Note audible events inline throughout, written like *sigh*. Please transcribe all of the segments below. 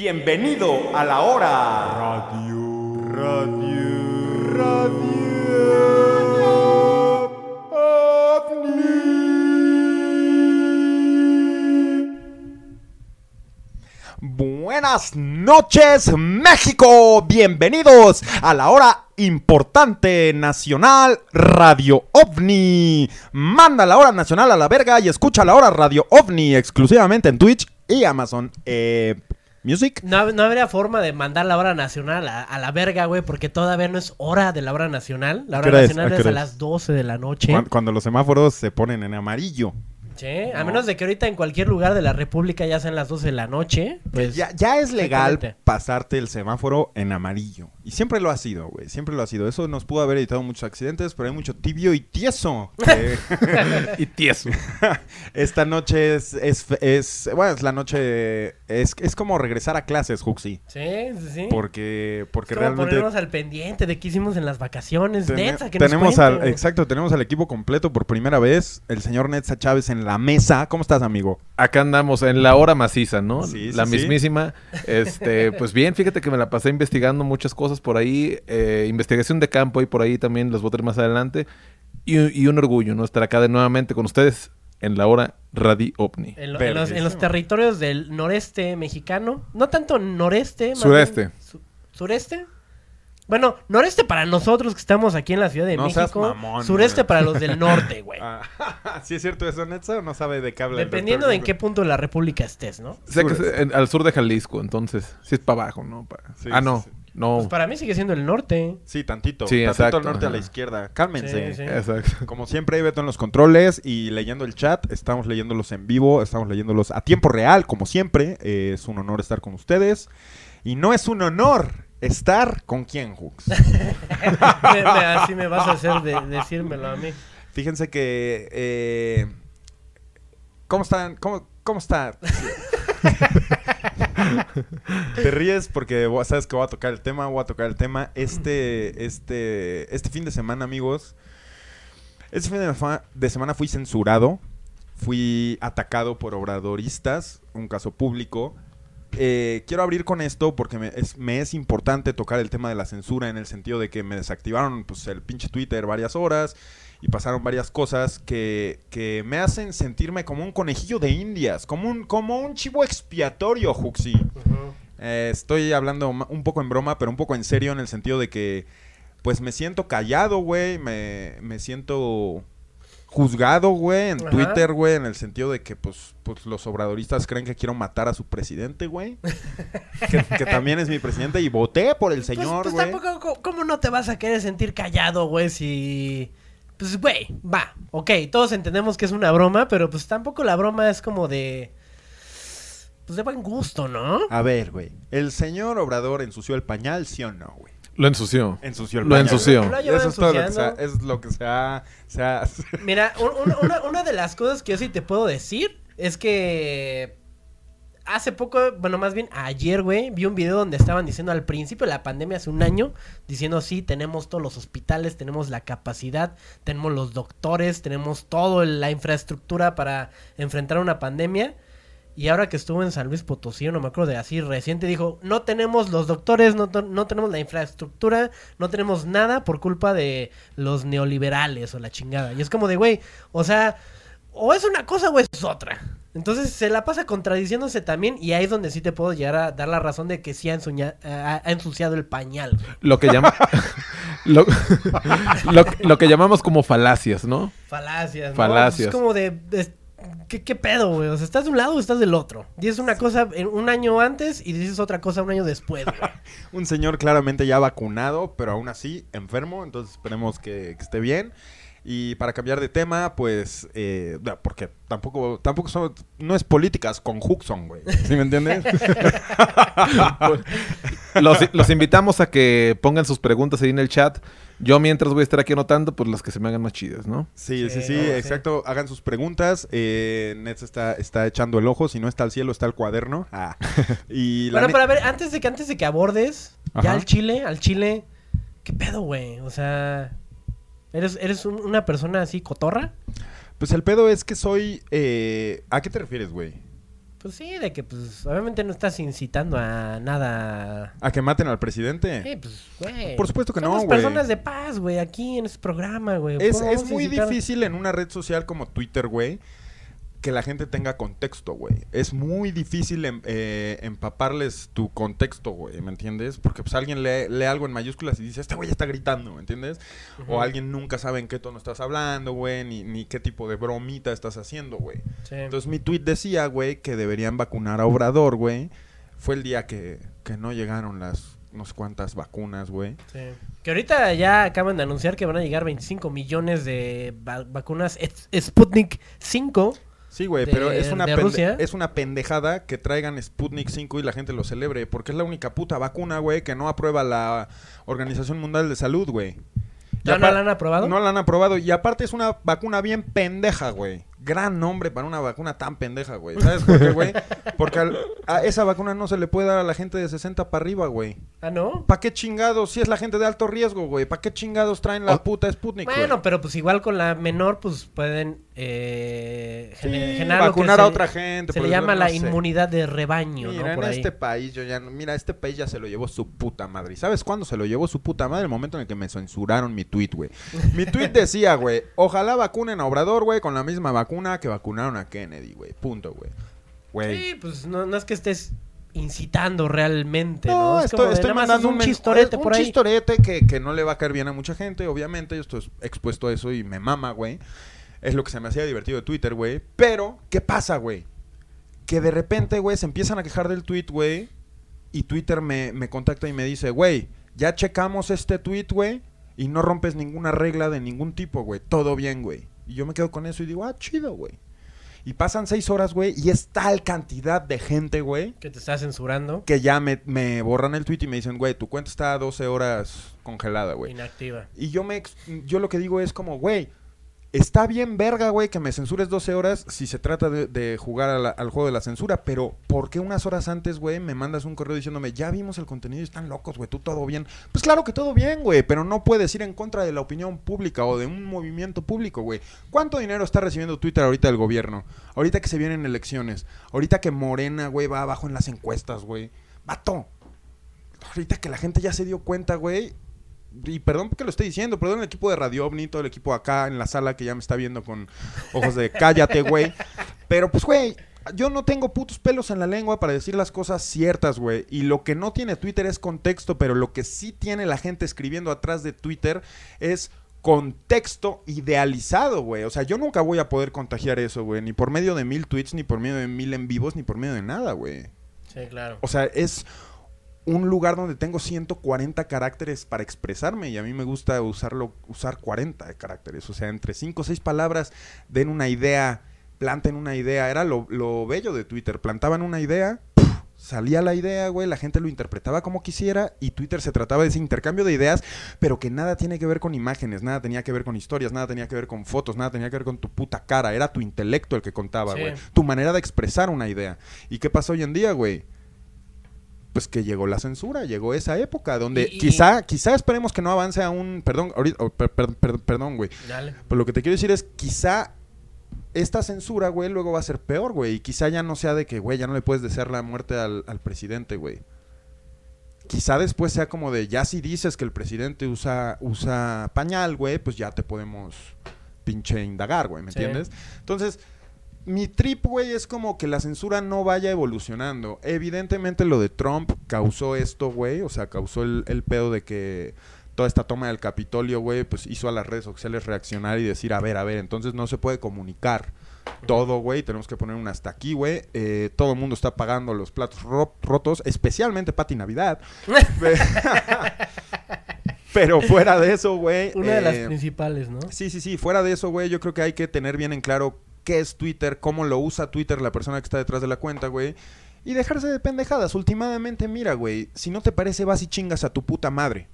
Bienvenido a la hora. Radio. Radio. Radio. OVNI. Buenas noches, México. Bienvenidos a la hora importante nacional Radio OVNI. Manda la hora nacional a la verga y escucha la hora Radio OVNI exclusivamente en Twitch y Amazon eh, Music. No, no habría forma de mandar la hora nacional a, a la verga, güey, porque todavía no es hora de la hora nacional. La ¿A qué hora es? nacional ¿A es, a las 12 de la noche. Cuan- Cuando los semáforos se ponen en amarillo. Sí, a menos de que ahorita en cualquier lugar de la República ya sean las 12 de la noche, pues... ya, ya es legal pasarte el semáforo en amarillo. Y siempre lo ha sido, güey. Siempre lo ha sido. Eso nos pudo haber evitado muchos accidentes, pero hay mucho tibio y tieso. que *laughs* Y tieso. *laughs* esta noche es, es, es- Bueno, es la noche... Es, es como regresar a clases, Juxi. Sí, sí, sí. Porque, porque Es como realmente... ponernos al pendiente de qué hicimos en las vacaciones. Tene- Netza, que nos tenemos al, exacto, tenemos al equipo completo por primera vez. El señor Netza Chávez en la mesa. ¿Cómo estás, amigo? Acá andamos en la hora maciza, ¿no? Sí, sí, la sí. mismísima. Este, pues bien, fíjate que me la pasé investigando muchas cosas por ahí. eh, investigación de campo y por ahí también las voy a tener más adelante. Y, y un orgullo, ¿no? Estar acá de nuevamente con ustedes en la hora Radio OVNI. En, lo- en los, en los territorios del noreste mexicano. No tanto noreste. más Sureste. bien su- ¿Sureste? Bueno, noreste para nosotros que estamos aquí en la Ciudad de No seas México. mamón, sureste güey. para los del norte, *laughs* güey. Ah, *laughs* ¿Sí es cierto eso, Netza? ¿O no sabe de qué habla? Dependiendo de en qué punto de la república estés, ¿no? Sé que es en- al sur de Jalisco, entonces. Sí es para abajo, ¿no? Sí, ah, sí, no. sí. No. Pues para mí sigue siendo el norte. Sí, tantito. Sí, tantito exacto, al norte a la izquierda. Cálmense. Sí, sí. Exacto. Como siempre, Beto en los controles y leyendo el chat. Estamos leyéndolos en vivo, estamos leyéndolos a tiempo real, como siempre. Eh, es un honor estar con ustedes. Y no es un honor estar con quién, *laughs* me- así me vas a hacer de, decírmelo a mí. Fíjense que... eh, ¿Cómo están? ¿Cómo, cómo está? *laughs* Te ríes porque sabes que voy a tocar el tema, voy a tocar el tema. Este, este, este fin de semana, amigos. Este fin de, semana fui censurado. Fui atacado por obradoristas, un caso público. Eh, quiero abrir con esto porque me es, me es importante tocar el tema de la censura en el sentido de que me desactivaron pues, el pinche Twitter varias horas y pasaron varias cosas que, que me hacen sentirme como un conejillo de indias, como un, como un chivo expiatorio, Juxi. Eh, estoy hablando un poco en broma, pero un poco en serio en el sentido de que, pues me siento callado, güey, me, me siento juzgado, güey, en Ajá. Twitter, güey, en el sentido de que, pues, pues los obradoristas creen que quiero matar a su presidente, güey. *laughs* que, que también es mi presidente y voté por el señor, pues, güey. pues tampoco, co- ¿cómo no te vas a querer sentir callado, güey? Si. Pues, güey, va. Ok, todos entendemos que es una broma, pero pues tampoco la broma es como de. Pues de buen gusto, ¿no? A ver, güey, ¿el señor Obrador ensució el pañal, sí o no, güey? Lo ensució. Ensució el Lo pañal. ensució. Lo ha llevado Eso es todo lo que se ha, ensuciando. es lo que se ha, se ha- Mira, un- un- una, una de las cosas que yo sí te puedo decir es que hace poco, bueno, más bien ayer, güey, vi un video donde estaban diciendo al principio de la pandemia, hace un año, diciendo, sí, tenemos todos los hospitales, tenemos la capacidad, tenemos los doctores, tenemos toda la infraestructura para enfrentar una pandemia. Y ahora que estuvo en San Luis Potosí, no me acuerdo de así reciente, dijo, no tenemos los doctores, no, no tenemos la infraestructura, no tenemos nada por culpa de los neoliberales o la chingada. Y es como de, güey, o sea, o es una cosa o es otra. Entonces se la pasa contradiciéndose también y ahí es donde sí te puedo llegar a dar la razón de que sí ha, ensuña- ha- ha ensuciado el pañal. güey. Lo que llama... *laughs* lo, lo- lo que llamamos como falacias, ¿no? Falacias, ¿no? Falacias. Es como de... de- ¿Qué, ¿Qué pedo, güey? O sea, ¿estás de un lado o estás del otro? Dices una cosa en un año antes y dices otra cosa un año después, güey. *laughs* un señor claramente ya vacunado, pero aún así enfermo, entonces esperemos que, que esté bien. Y para cambiar de tema, pues, eh, porque tampoco, tampoco son, no es políticas con Huxon, güey. ¿Sí me entiendes? *laughs* Los, los invitamos a que pongan sus preguntas ahí en el chat. Yo mientras voy a estar aquí anotando, pues las que se me hagan más chidas, ¿no? Sí, sí, Sí, sí, no, sí. exacto. Hagan sus preguntas. Eh, Nets está, está echando el ojo. Si no está al cielo, está el cuaderno. Ah. *laughs* Y la Bueno, pero a ver, antes de que antes de que abordes, Ajá. ya al Chile, al Chile, ¿qué pedo, güey? O sea, ¿eres, eres un- una persona así cotorra? Pues el pedo es que soy... eh, ¿A qué te refieres, güey? Pues sí, de que pues obviamente no estás incitando a nada. ¿A que maten al presidente? Sí, pues, güey. Por supuesto que no, Somos güey. personas de paz, güey, aquí en este programa, güey. Es, ¿Cómo es vamos a muy incitar? difícil en una red social como Twitter, güey, que la gente tenga contexto, güey. Es muy difícil em- eh, empaparles tu contexto, güey, ¿me entiendes? Porque pues alguien lee, lee algo en mayúsculas y dice, este güey está gritando, ¿me entiendes? O alguien nunca sabe en qué tono estás hablando, güey, ni, ni qué tipo de bromita estás haciendo, güey. Sí. Entonces mi tweet decía, güey, que deberían vacunar a Obrador, güey. Fue el día que, que no llegaron las no sé cuántas vacunas, güey. Sí. Que ahorita ya acaban de anunciar que van a llegar 25 millones de va- vacunas Sputnik 5. Sí, güey, pero es una, de pende- es una pendejada que traigan Sputnik 5 y la gente lo celebre, porque es la única puta vacuna, güey, que no aprueba la Organización Mundial de Salud, güey. ¿Ya no la han aprobado? No la han aprobado. Y aparte es una vacuna bien pendeja, güey. Gran nombre para una vacuna tan pendeja, güey. ¿Sabes por qué, güey? Porque al- a esa vacuna no se le puede dar a la gente de 60 para arriba, güey. Ah, ¿no? ¿Para qué chingados? Si es la gente de alto riesgo, güey. ¿Para qué chingados traen la puta Sputnik, güey? Bueno, pero pues igual con la menor, pues pueden eh, Sí, vacunar a se- otra gente. Se por le llama no la sé. inmunidad de rebaño, Mira, ¿no? en ahí. este país yo ya no, mira, este país ya se lo llevó su puta madre. ¿Y sabes cuándo se lo llevó su puta madre? El momento en el que me censuraron mi tweet, güey. Mi tweet decía, güey, ojalá vacunen a Obrador, güey, con la misma vacuna que vacunaron a Kennedy, güey. Punto, güey. Güey. Sí, pues no, no es que estés incitando realmente, ¿no? No, Es estoy, como estoy mandando es un chistorete un por ahí. chistorete que, que no le va a caer bien a mucha gente, obviamente. Yo estoy expuesto a eso y me mama, güey. Es lo que se me hacía divertido de Twitter, güey. Pero, ¿qué pasa, güey? Que de repente, güey, se empiezan a quejar del tweet, güey. Y Twitter me, me contacta y me dice, güey, ya checamos este tweet, güey. Y no rompes ninguna regla de ningún tipo, güey. Todo bien, güey. Y yo me quedo con eso y digo, ah, chido, güey. Y pasan seis horas, güey. Y es tal cantidad de gente, güey Que te está censurando. que ya me, me borran el tweet y me dicen, güey, tu cuenta está 12 horas congelada, güey. Inactiva. Y yo me yo lo que digo es como, güey, está bien verga, güey, que me censures 12 horas si se trata de, jugar al juego de la censura, pero ¿por qué unas horas antes, güey, me mandas un correo diciéndome, ya vimos el contenido y están locos, güey, tú todo bien? Pues claro que todo bien, güey, pero no puedes ir en contra de la opinión pública o de un movimiento público, güey. ¿Cuánto dinero está recibiendo Twitter ahorita del gobierno? Ahorita que se vienen elecciones, ahorita que Morena, güey, va abajo en las encuestas, güey. Vato, ahorita que la gente ya se dio cuenta, güey. Y perdón porque lo estoy diciendo, perdón el equipo de Radio OVNI, todo el equipo acá en la sala que ya me está viendo con ojos de cállate, güey. Pero pues, güey, yo no tengo putos pelos en la lengua para decir las cosas ciertas, güey. Y lo que no tiene Twitter es contexto, pero lo que sí tiene la gente escribiendo atrás de Twitter es contexto idealizado, güey. O sea, yo nunca voy a poder contagiar eso, güey. Ni por medio de mil tweets, ni por medio de mil en vivos, ni por medio de nada, güey. Sí, claro. O sea, es un lugar donde tengo 140 caracteres para expresarme y a mí me gusta usarlo, usar 40 caracteres. O sea, entre 5 o 6 palabras den una idea, planten una idea. Era lo, lo bello de Twitter. Plantaban una idea, salía la idea, güey, la gente lo interpretaba como quisiera y Twitter se trataba de ese intercambio de ideas, pero que nada tiene que ver con imágenes, nada tenía que ver con historias, nada tenía que ver con fotos, nada tenía que ver con tu puta cara. Era tu intelecto el que contaba, Sí. güey. Tu manera de expresar una idea. ¿Y qué pasa hoy en día, güey? Pues que llegó la censura, llegó esa época donde Y- y- quizá, quizá esperemos que no avance a un, perdón, ahorita, oh, per- per- per- perdón, güey, Dale. pero lo que te quiero decir es quizá esta censura, güey, luego va a ser peor, güey, y quizá ya no sea de que, güey, ya no le puedes desear la muerte al, al presidente, güey. Quizá después sea como de, ya si dices que el presidente usa, usa pañal, güey, pues ya te podemos pinche indagar, güey, ¿me Sí. entiendes? Entonces, mi trip, güey, es como que la censura no vaya evolucionando. Evidentemente lo de Trump causó esto, güey. O sea, causó el, el pedo de que toda esta toma del Capitolio, güey, pues hizo a las redes sociales reaccionar y decir, a ver, a ver, entonces no se puede comunicar todo, güey. Tenemos que poner un hasta aquí, güey. Eh, todo el mundo está pagando los platos ro- rotos, especialmente Pati Navidad. *laughs* Pero fuera de eso, güey. Una de las eh, principales, ¿no? Sí, sí, sí. Fuera de eso, güey, yo creo que hay que tener bien en claro qué es Twitter, cómo lo usa Twitter la persona que está detrás de la cuenta, güey. Y dejarse de pendejadas. Últimamente, mira, güey, si no te parece, vas y chingas a tu puta madre.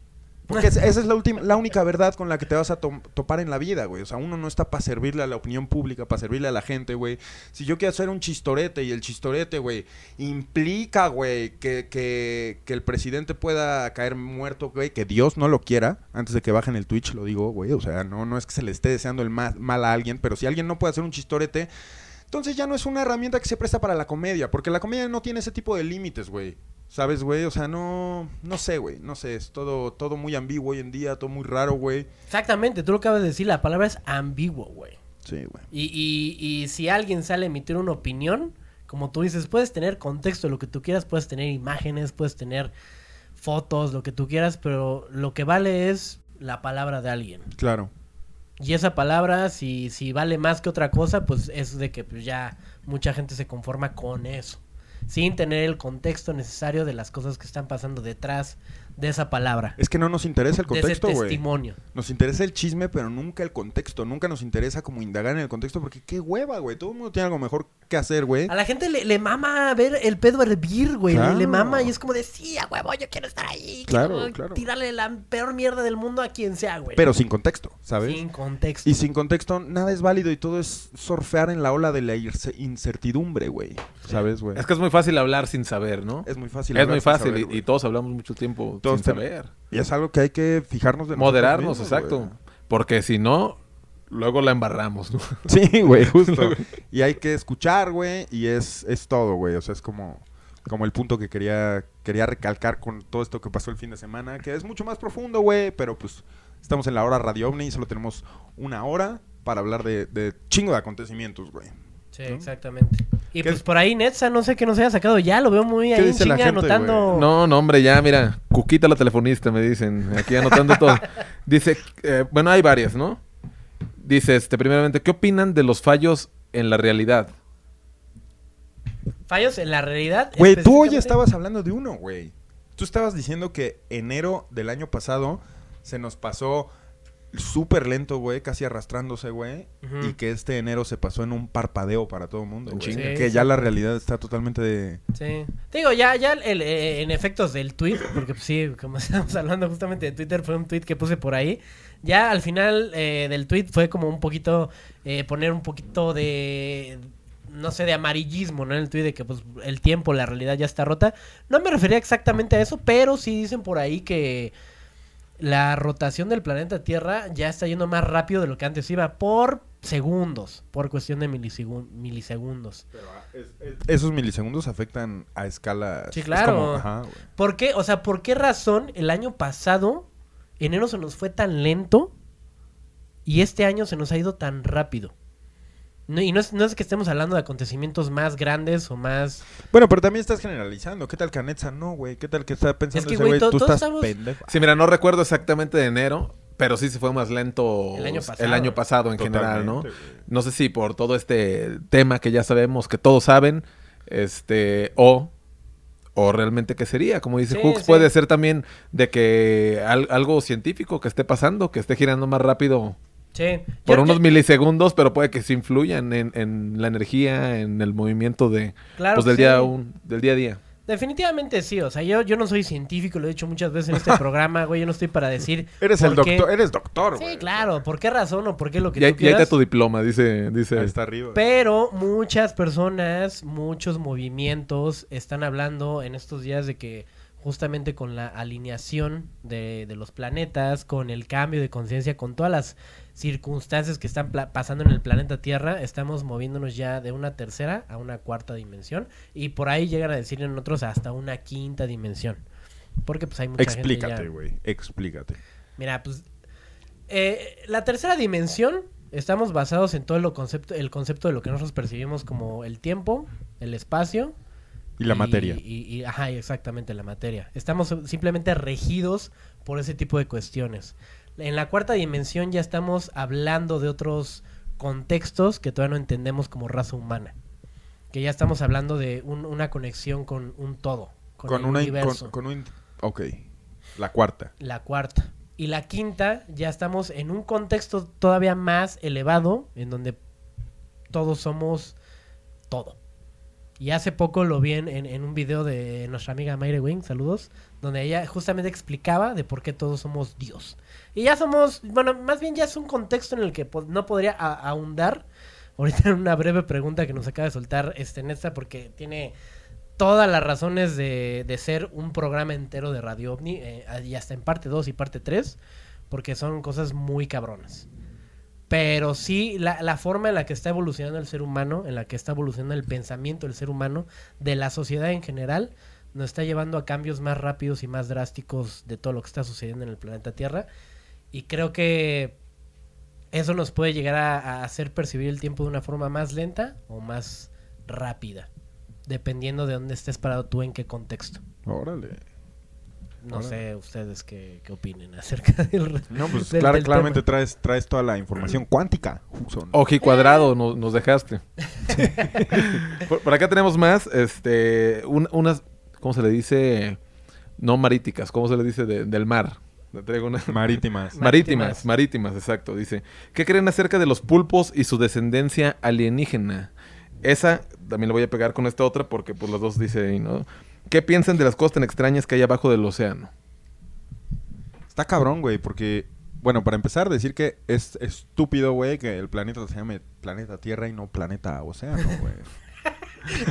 Porque es- esa es la, última, la única verdad con la que te vas a to- topar en la vida, güey. O sea, uno no está para servirle a la opinión pública, para servirle a la gente, güey. Si yo quiero hacer un chistorete y el chistorete, güey, implica, güey, que, que, que el presidente pueda caer muerto, güey, que Dios no lo quiera, antes de que bajen el Twitch, lo digo, güey. O sea, no, no es que se le esté deseando el ma- mal a alguien, pero si alguien no puede hacer un chistorete, entonces ya no es una herramienta que se presta para la comedia, porque la comedia no tiene ese tipo de límites, güey. ¿Sabes, güey? O sea, no, no sé, güey, no sé, es todo, todo muy ambiguo hoy en día, todo muy raro, güey. Exactamente, tú lo acabas de decir, la palabra es ambiguo, güey. Sí, güey. Y, y, y si alguien sale a emitir una opinión, como tú dices, puedes tener contexto, lo que tú quieras, puedes tener imágenes, puedes tener fotos, lo que tú quieras, pero lo que vale es la palabra de alguien. Claro. Y esa palabra, si, si vale más que otra cosa, pues es de que pues, ya mucha gente se conforma con eso. Sin tener el contexto necesario de las cosas que están pasando detrás de esa palabra. Es que no nos interesa el contexto, güey. testimonio. Nos interesa el chisme, pero nunca el contexto. Nunca nos interesa como indagar en el contexto, porque qué hueva, güey. Todo el mundo tiene algo mejor que hacer, güey. A la gente le, le mama ver el pedo hervir, güey. Le- mama y es como de, sí, a huevo, yo quiero estar ahí. Claro, quiero claro. Tirarle la peor mierda del mundo a quien sea, güey. Pero sin contexto, ¿sabes? Sin contexto. Y sin contexto, nada es válido y todo es surfear en la ola de la irse- incertidumbre, güey. ¿Sabes, güey? Es que es muy fácil hablar sin saber, ¿no? Es muy fácil. Es hablar muy sin fácil saber, y- güey. y, todos hablamos mucho tiempo Todos sin ten- saber. Y es algo que hay que fijarnos de Moderarnos, mismos, exacto. Porque si no, luego la embarramos, ¿no? *laughs* Sí, güey, justo. y hay que escuchar, güey, y es, es todo, güey. O sea, es como, como el punto que quería, quería recalcar con todo esto que pasó el fin de semana, que es mucho más profundo, güey, pero pues estamos en la hora Radio OVNI y solo tenemos una hora para hablar de, de chingo de acontecimientos, güey. Sí, ¿no? exactamente. Y ¿Qué- pues por ahí Netza, no sé qué nos haya sacado ya, lo veo muy ahí en chinga gente, anotando. No, no, hombre, ya, mira, Cuquita la telefonista, me dicen, aquí anotando todo. *laughs* Dice, eh, bueno, hay varias, ¿no? Dice, este, primeramente, ¿qué opinan de los fallos en la realidad? Fallos en la realidad. Güey, tú hoy estabas hablando de uno, güey. Tú estabas diciendo que enero del año pasado se nos pasó súper lento, güey, casi arrastrándose, güey. Y que este enero se pasó en un parpadeo para todo el mundo, güey. Sí, que ya la realidad está totalmente de... Sí. Te digo, ya, ya el- eh, en efectos del tweet, porque pues, sí, como *laughs* estamos hablando justamente de Twitter, fue un tweet que puse por ahí. Ya al final eh, del tweet fue como un poquito, eh, poner un poquito de, no sé, de amarillismo, ¿no? En el tweet de que pues el tiempo, la realidad ya está rota. No me refería exactamente a eso, pero sí dicen por ahí que la rotación del planeta Tierra ya está yendo más rápido de lo que antes iba por segundos, por cuestión de milisegundos. Esos milisegundos afectan a escala... Sí, claro. ajá, güey. ¿Por qué? O sea, ¿por qué razón el año pasado enero se nos fue tan lento y este año se nos ha ido tan rápido? No, y no es, no es que estemos hablando de acontecimientos más grandes o más... Bueno, pero también estás generalizando. ¿Qué tal Canetza? No, güey. ¿Qué tal que está pensando Es que, ese güey, Tú todos estás estamos- pendejo. Sí, mira, no recuerdo exactamente de enero, pero sí se fue más lento El año pasado. el año pasado en general, ¿no? Güey. No sé si por todo este tema que ya sabemos que todos saben, este, o, o realmente qué sería, como dice Sí, Hooks, sí. puede ser también de que al- algo científico que esté pasando, que esté girando más rápido Sí. por Yo- unos yo- milisegundos, pero puede que se influyan en, en la energía, en el movimiento de, Claro pues, del, día sí. un- del día a día. Definitivamente sí, o sea, yo, yo no soy científico, lo he dicho muchas veces en este *laughs* programa, güey, yo no estoy para decir... Eres el qué- doctor, eres doctor, güey. Sí, claro, ¿por qué razón o por qué lo que Y tú y ahí está tu diploma, dice, dice. Ahí está arriba. Pero muchas personas, muchos movimientos están hablando en estos días de que justamente con la alineación de, de los planetas, con el cambio de conciencia, con todas las circunstancias que están pasando en el planeta Tierra, estamos moviéndonos ya de una tercera a una cuarta dimensión y por ahí llegan a decir en otros hasta una quinta dimensión. Porque pues hay mucha gente Explícate, güey. Explícate. Mira, pues eh, la tercera dimensión estamos basados en todo lo concepto, el concepto de lo que nosotros percibimos como el tiempo, el espacio Y la materia. y- y- ajá, exactamente la materia. Estamos simplemente regidos por ese tipo de cuestiones. En la cuarta dimensión ya estamos hablando de otros contextos que todavía no entendemos como raza humana. Que ya estamos hablando de un- una conexión con un todo, con, Con, el una... universo. Con, con un... Ok. La cuarta. La cuarta. Y la quinta, ya estamos en un contexto todavía más elevado, en donde todos somos todo. Y hace poco lo vi en, un video de nuestra amiga Mayre Wing, saludos, donde ella justamente explicaba de por qué todos somos Dios. Y ya somos, bueno, más bien ya es un contexto en el que no podría ahondar. Ahorita en *laughs* una breve pregunta que nos acaba de soltar este Nesta, porque tiene todas las razones de, de ser un programa entero de Radio OVNI, eh, y hasta en parte 2 y parte 3, porque son cosas muy cabronas. Pero sí, la, la forma en la que está evolucionando el ser humano, en la que está evolucionando el pensamiento del ser humano, de la sociedad en general, nos está llevando a cambios más rápidos y más drásticos de todo lo que está sucediendo en el planeta Tierra. Y creo que eso nos puede llegar a, a hacer percibir el tiempo de una forma más lenta o más rápida, dependiendo de dónde estés parado tú, en qué contexto. Órale. No sé ustedes qué, qué opinen acerca *laughs* del... No, pues del- clar- del claramente tema. traes, traes toda la información cuántica. Oji cuadrado nos, nos dejaste. *laughs* por, por acá tenemos más, este, un- unas, ¿cómo se le dice? No maríticas, ¿cómo se le dice de- del mar? Le traigo una- Marítimas. Ma- *laughs* Marítimas, marítimas, exacto, dice. ¿Qué creen acerca de los pulpos y su descendencia alienígena? Esa también le voy a pegar con esta otra porque pues las dos dice ahí, ¿no? ¿Qué piensan de las cosas tan extrañas que hay abajo del océano? Está cabrón, güey, porque, bueno, para empezar, decir que es estúpido, güey, que el planeta se llame planeta Tierra y no planeta Océano, güey. *laughs*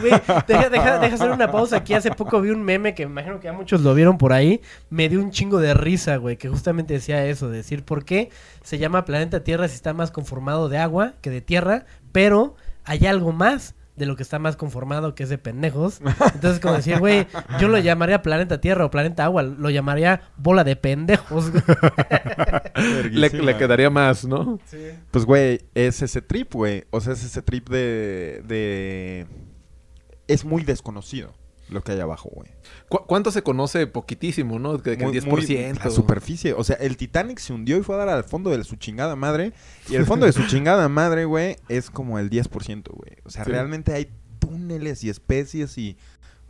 Güey, deja, deja- deja hacer una pausa aquí. Hace poco vi un meme que me imagino que ya muchos lo vieron por ahí. Me dio un chingo de risa, güey, que justamente decía eso, decir por qué se llama planeta Tierra si está más conformado de agua que de tierra, pero hay algo más de lo que está más conformado que es de pendejos. Entonces, como decir, güey, yo lo llamaría planeta Tierra o planeta agua, lo llamaría bola de pendejos. *laughs* Le, le quedaría más, ¿no? Pues, güey, es ese trip, güey. O sea, es ese trip de, de... Es muy desconocido lo que hay abajo, güey. ¿Cu- ¿Cuánto se conoce? Poquitísimo, ¿no? Que, que Muy- el muy 10%. la superficie. O sea, el Titanic se hundió y fue a dar al fondo de su chingada madre. Y el fondo de su *laughs* chingada madre, güey, es como el 10%, güey. O sea, Sí. realmente hay túneles y especies y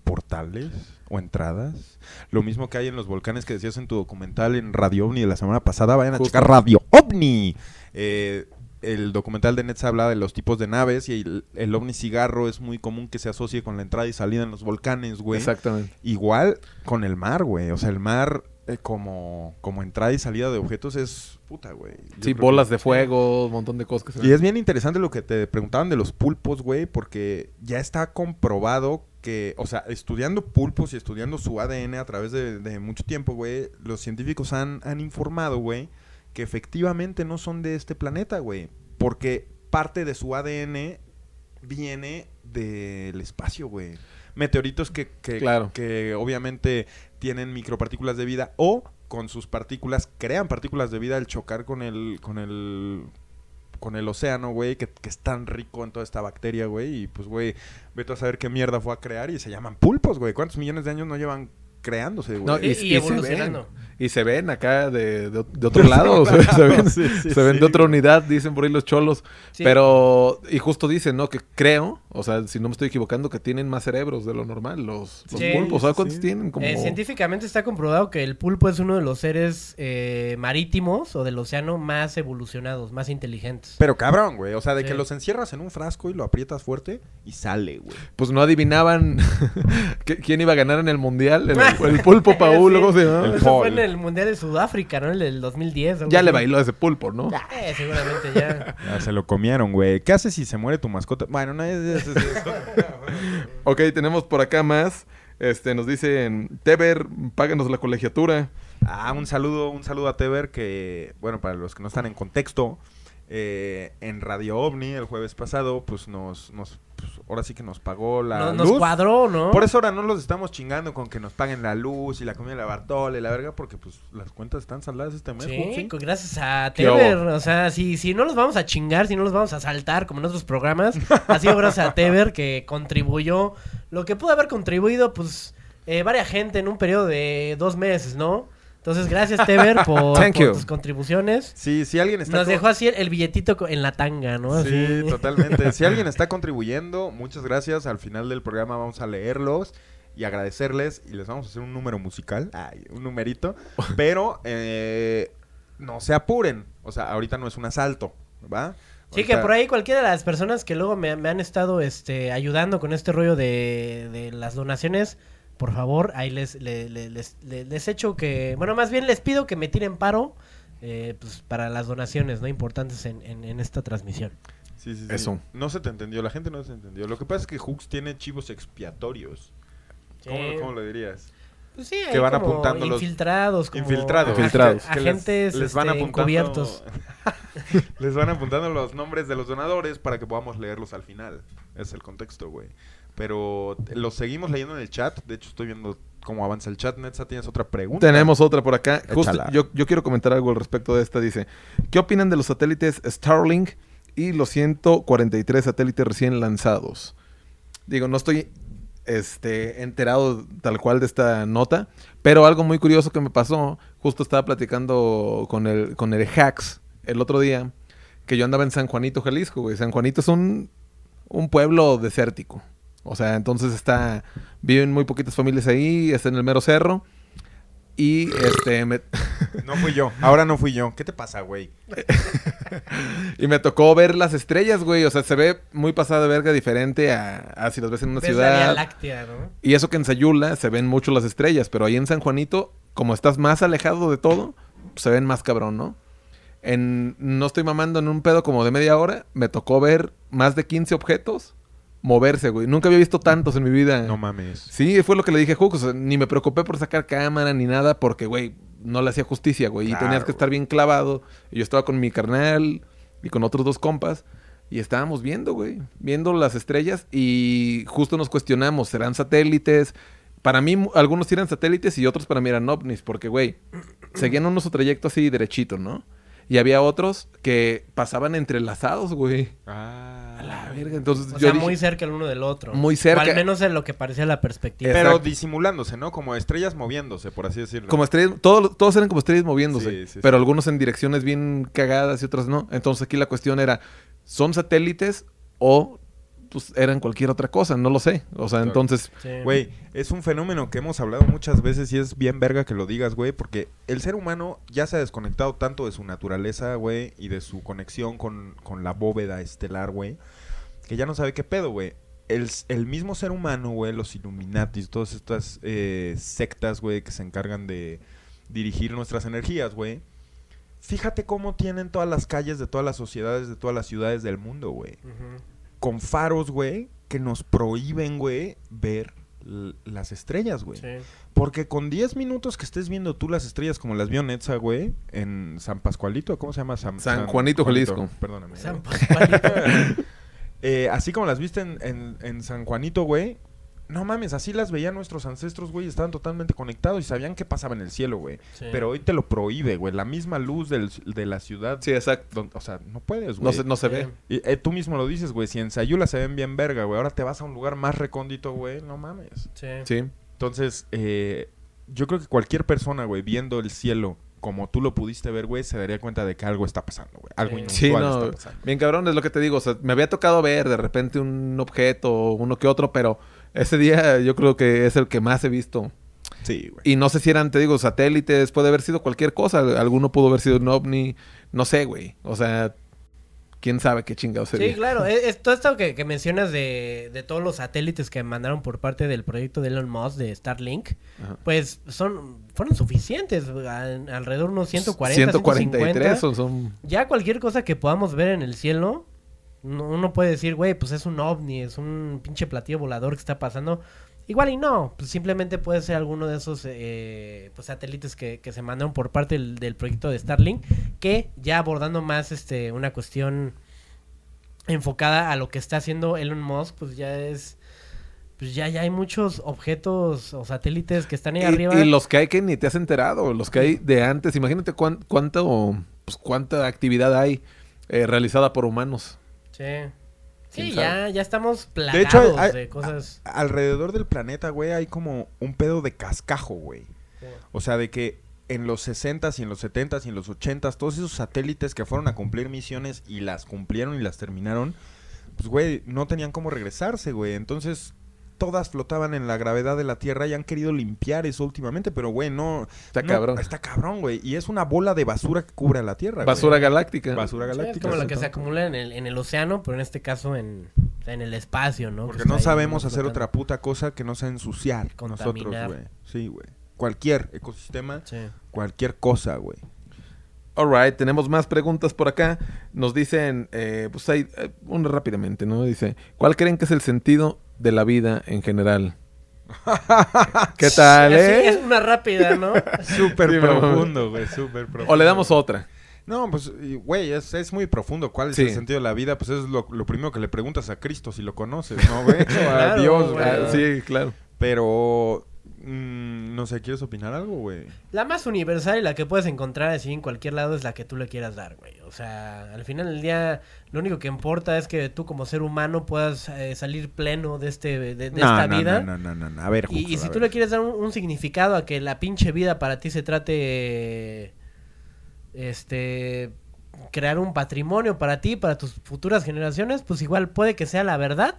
portales o entradas. Lo mismo que hay en los volcanes que decías en tu documental en Radio OVNI de la semana pasada. Vayan a checar Radio OVNI. Eh, el documental de Netza habla de los tipos de naves y el, el ovni cigarro es muy común que se asocie con la entrada y salida en los volcanes, güey. Exactamente. Igual con el mar, güey. O sea, el mar eh, como, como entrada y salida de objetos es puta, güey. Yo Sí, bolas que- de fuego, un montón de cosas que se Y es bien interesante lo que te preguntaban de los pulpos, güey, porque ya está comprobado que, o sea, estudiando pulpos y estudiando su ADN a través de, de mucho tiempo, güey, los científicos han, han informado, güey, que efectivamente no son de este planeta, güey, porque parte de su ADN viene del espacio, güey. Meteoritos que, que, Claro. que obviamente tienen micropartículas de vida o con sus partículas crean partículas de vida al chocar con el con el con el océano, güey, que, que es tan rico en toda esta bacteria, güey, y pues, güey, vete a saber qué mierda fue a crear y se llaman pulpos, güey. ¿Cuántos millones de años no llevan creándose, güey? No, Y, y- y y se evolucionando. Y se ven acá de, de- de otro lado, *laughs* se, se ven, Sí, sí, se ven sí, de otra güey. unidad, dicen por ahí los cholos. Sí. Pero, y justo dicen, ¿no? Que creo, o sea, si no me estoy equivocando, que tienen más cerebros de lo normal, los, los Sí, pulpos. ¿Sabes cuántos sí. tienen? Como... Eh, científicamente está comprobado que el pulpo es uno de los seres eh, marítimos o del océano más evolucionados, más inteligentes. Pero cabrón, güey, o sea, de Sí. que los encierras en un frasco y lo aprietas fuerte y sale, güey. Pues no adivinaban *laughs* quién iba a ganar en el mundial. El, *laughs* el pulpo Paul. ¿cómo se llama? El Eso Paul. fue en el Mundial de Sudáfrica, ¿no? El del 2010. algo Ya le bailó ese pulpo, ¿no? Eh, seguramente ya. *laughs* Ya se lo comieron, güey. ¿Qué haces si se muere tu mascota? Bueno, no es... es- es- es- Ok, tenemos por acá más. Este, nos dicen, Teber, páganos la colegiatura. Ah, un saludo, un saludo a Teber que, bueno, para los que no están en contexto, eh, en Radio OVNI el jueves pasado, pues nos, nos pues, ahora sí que nos pagó la No- nos luz. cuadró, ¿no? Por eso ahora no los estamos chingando con que nos paguen la luz y la comida de la Bartola y la verga, porque pues las cuentas están saldadas este mes. Sí, con- gracias a ¿Qué Teber. hubo? O sea, si, si no los vamos a chingar, si no los vamos a saltar como en otros programas, ha sido gracias a Teber que contribuyó. Lo que pudo haber contribuido, pues, eh, varias gente en un periodo de dos meses, ¿no? Entonces, gracias, Teber, por, *laughs* Thank por you. tus contribuciones. Sí, si alguien está Nos dejó así el, el billetito en la tanga, ¿no? Sí, Así. *laughs* totalmente. Si alguien *laughs* está contribuyendo, muchas gracias. Al final del programa vamos a leerlos y agradecerles y les vamos a hacer un número musical, ay, un numerito, pero eh, no se apuren. O sea, ahorita no es un asalto, ¿va? Sí, que por ahí cualquiera de las personas que luego me, me han estado este, ayudando con este rollo de, de las donaciones, por favor, ahí les, le- le- les, le- les echo que, bueno, más bien les pido que me tiren paro eh, pues, para las donaciones, ¿no? Importantes en, en, en esta transmisión. Sí, sí, sí. Eso. No se te entendió, la gente no se entendió. Lo que pasa es que Hooks tiene chivos expiatorios. ¿Cómo, Sí. cómo lo dirías? Pues sí, Que hay van como apuntando los- infiltrados, como Infiltrados. Infiltrados. ag- Que les- agentes les van este, apuntando-. *laughs* Les van apuntando los nombres de los donadores para que podamos leerlos al final. Es el contexto, güey. Pero los seguimos leyendo en el chat. De hecho, estoy viendo cómo avanza el chat. Netza, ¿tienes otra pregunta? Tenemos otra por acá. Justo, Échala. yo, yo quiero comentar algo al respecto de esta. Dice, ¿qué opinan de los satélites Starlink y los 143 satélites recién lanzados? Digo, no estoy este, enterado tal cual de esta nota, pero algo muy curioso que me pasó, justo estaba platicando con el, con el Hacks el otro día, que yo andaba en San Juanito, Jalisco, güey. San Juanito es un, un pueblo desértico. O sea, entonces está, viven muy poquitas familias ahí, está en el mero cerro. Y este, me, *laughs* No fui yo. Ahora no fui yo. ¿Qué te pasa, güey? *laughs* y me tocó ver las estrellas, güey. O sea, se ve muy pasada de verga diferente a, a si las ves en una Ves la ciudad. Láctea, ¿no? Y eso que en Sayula se ven mucho las estrellas, pero ahí en San Juanito, como estás más alejado de todo, se ven más cabrón, ¿no? En, no estoy mamando en un pedo como de media hora, me tocó ver más de 15 objetos moverse, güey. Nunca había visto tantos en mi vida. No mames. Sí, fue lo que le dije a Hook. O sea, ni me preocupé por sacar cámara ni nada porque, güey, no le hacía justicia, güey. y Claro, tenías que estar bien clavado. Y yo estaba con mi carnal y con otros dos compas. Y estábamos viendo, güey. Viendo las estrellas y justo nos cuestionamos, ¿serán satélites? Para mí, algunos eran satélites y otros para mí eran ovnis. Porque, güey, *clears throat* seguían uno su trayecto así derechito, ¿no? Y había otros que pasaban entrelazados, güey. Ah. A la verga. Entonces O yo sea, dije- muy cerca el uno del otro. Muy cerca. O al menos en lo que parecía la perspectiva. Pero Exacto. disimulándose, ¿no? Como estrellas moviéndose, por así decirlo. Como estrellas, todos, todos eran como estrellas moviéndose, Sí, sí, pero sí. algunos en direcciones bien cagadas y otras no. Entonces aquí la cuestión era, ¿son satélites o pues eran cualquier otra cosa? No lo sé. O sea, Claro. entonces, Sí. Güey, es un fenómeno que hemos hablado muchas veces y es bien verga que lo digas, güey, porque el ser humano ya se ha desconectado tanto de su naturaleza, güey, y de su conexión con, con la bóveda estelar, güey, que ya no sabe qué pedo, güey. El, el mismo ser humano, güey, los Illuminatis, todas estas eh, sectas, güey, que se encargan de dirigir nuestras energías, güey. Fíjate cómo tienen todas las calles de todas las sociedades, de todas las ciudades del mundo, güey. Con faros, güey, que nos prohíben, güey, ver las estrellas, güey. Sí. Porque con 10 minutos que estés viendo tú las estrellas como las vio Netza, güey, en San Pascualito, ¿cómo se llama? San, San Juanito, Jalisco. Perdóname. San güey. Pascualito. *laughs* Eh, así como las viste en, en- en San Juanito, güey. No mames, así las veían nuestros ancestros, güey. Estaban totalmente conectados y sabían qué pasaba en el cielo, güey. Sí. Pero hoy te lo prohíbe, güey. La misma luz del- de la ciudad. sí, exacto. don- o sea, no puedes, güey. No se, no se Sí. ve. Y, eh, tú mismo lo dices, güey. Si en Sayula se ven bien verga, güey. Ahora te vas a un lugar más recóndito, güey. No mames. Sí. Sí. Entonces, eh, yo creo que cualquier persona, güey, viendo el cielo como tú lo pudiste ver, güey, se daría cuenta de que algo está pasando, güey. Algo Sí. inusual Sí, no. está pasando. Bien cabrón, es lo que te digo. O sea, me había tocado ver de repente un objeto, uno que otro, pero ese día yo creo que es el que más he visto. Sí, güey. Y no sé si eran, te digo, satélites, puede haber sido cualquier cosa. Alguno pudo haber sido un ovni. No sé, güey. O sea, quién sabe qué chingado sería. Sí, claro. Es, es todo esto que, que mencionas de, de todos los satélites que mandaron por parte del proyecto de Elon Musk de Starlink, Ajá. pues son fueron suficientes. a- alrededor de unos 140, 143 150. son, son- Ya cualquier cosa que podamos ver en el cielo, no- uno puede decir, güey, pues es un ovni, es un pinche platillo volador que está pasando. Igual y no, pues simplemente puede ser alguno de esos eh, pues, satélites que, que se mandaron por parte del, del proyecto de Starlink, que ya abordando más este una cuestión enfocada a lo que está haciendo Elon Musk, pues ya es pues ya, ya hay muchos objetos o satélites que están ahí Y, arriba. y los que hay que ni te has enterado, los que hay de antes. Imagínate cuán- cuánto, pues, cuánta actividad hay eh, realizada por humanos. Sí. ¿Quién Sí, ya, ya estamos De plagados hecho, de, hay- hay- cosas. a- alrededor del planeta, güey, hay como un pedo de cascajo, güey. Sí. O sea, de que en los 60s y en los 70s y en los 80s, todos esos satélites que fueron a cumplir misiones y las cumplieron y las terminaron, pues, güey, no tenían cómo regresarse, güey. Entonces, todas flotaban en la gravedad de la Tierra y han querido limpiar eso últimamente, pero, güey, no... Está no- cabrón. Está cabrón, güey. Y es una bola de basura que cubre a la Tierra, güey. Basura galáctica. Basura Sí, es galáctica. como lo que se acumula en el, en el océano, pero en este caso en, en el espacio, ¿no? Porque Que no sabemos hacer flotando. otra puta cosa que no sea ensuciar nosotros, Contaminar. güey. Sí, güey. Cualquier ecosistema, Sí. cualquier cosa, güey. Alright, tenemos más preguntas por acá. Nos dicen, eh, pues hay eh, una rápidamente, ¿no? Dice, ¿cuál creen que es el sentido de la vida en general? *laughs* ¿Qué tal, Así eh? es una rápida, ¿no? *laughs* Súper Sí, profundo, güey. Súper profundo. O le damos otra. No, pues, güey, es, es muy profundo. ¿Cuál es Sí. el sentido de la vida? Pues es lo, lo primero que le preguntas a Cristo si lo conoces, ¿no, *laughs* güey? A Dios, güey. sí, claro. Pero, mm, no sé, ¿quieres opinar algo, güey? La más universal y la que puedes encontrar así en cualquier lado es la que tú le quieras dar, güey. O sea, al final del día, lo único que importa es que tú como ser humano puedas eh, salir pleno de este de, de No, esta no, vida. No, no, no, no. A ver, Y, y Juxo, si tú ver. le quieres dar un, un significado a que la pinche vida para ti se trate, este, crear un patrimonio para ti, para tus futuras generaciones, pues igual puede que sea la verdad.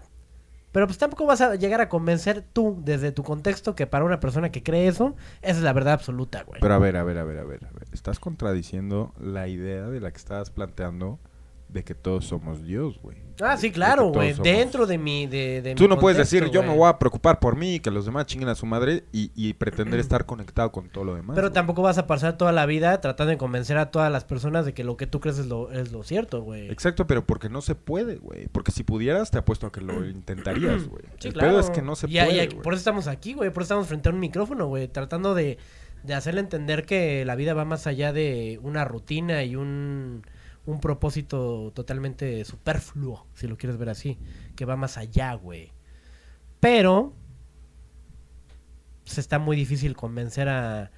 Pero pues tampoco vas a llegar a convencer tú, desde tu contexto, que para una persona que cree eso, esa es la verdad absoluta, güey. Pero a ver, a ver, a ver, a ver, a ver. Estás contradiciendo la idea de la que estabas planteando de que todos somos Dios, güey. Ah, sí, claro, güey. Dentro de mi, de, de Tú mi no puedes decir, yo me voy a preocupar por mí y que los demás chinguen a su madre y, y pretender estar conectado con todo lo demás. Pero tampoco vas a pasar toda la vida tratando de convencer a todas las personas de que lo que tú crees es lo, es lo cierto, güey. Exacto, pero porque no se puede, güey. Porque si pudieras, te apuesto a que lo intentarías, *clears throat* güey. Sí, El claro. pedo es que no se Y y puede, güey. Por eso estamos aquí, güey. Por eso estamos frente a un micrófono, güey. Tratando de, de hacerle entender que la vida va más allá de una rutina y un, un propósito totalmente superfluo, si lo quieres ver así. Que va más allá, güey. Pero se está muy difícil convencer a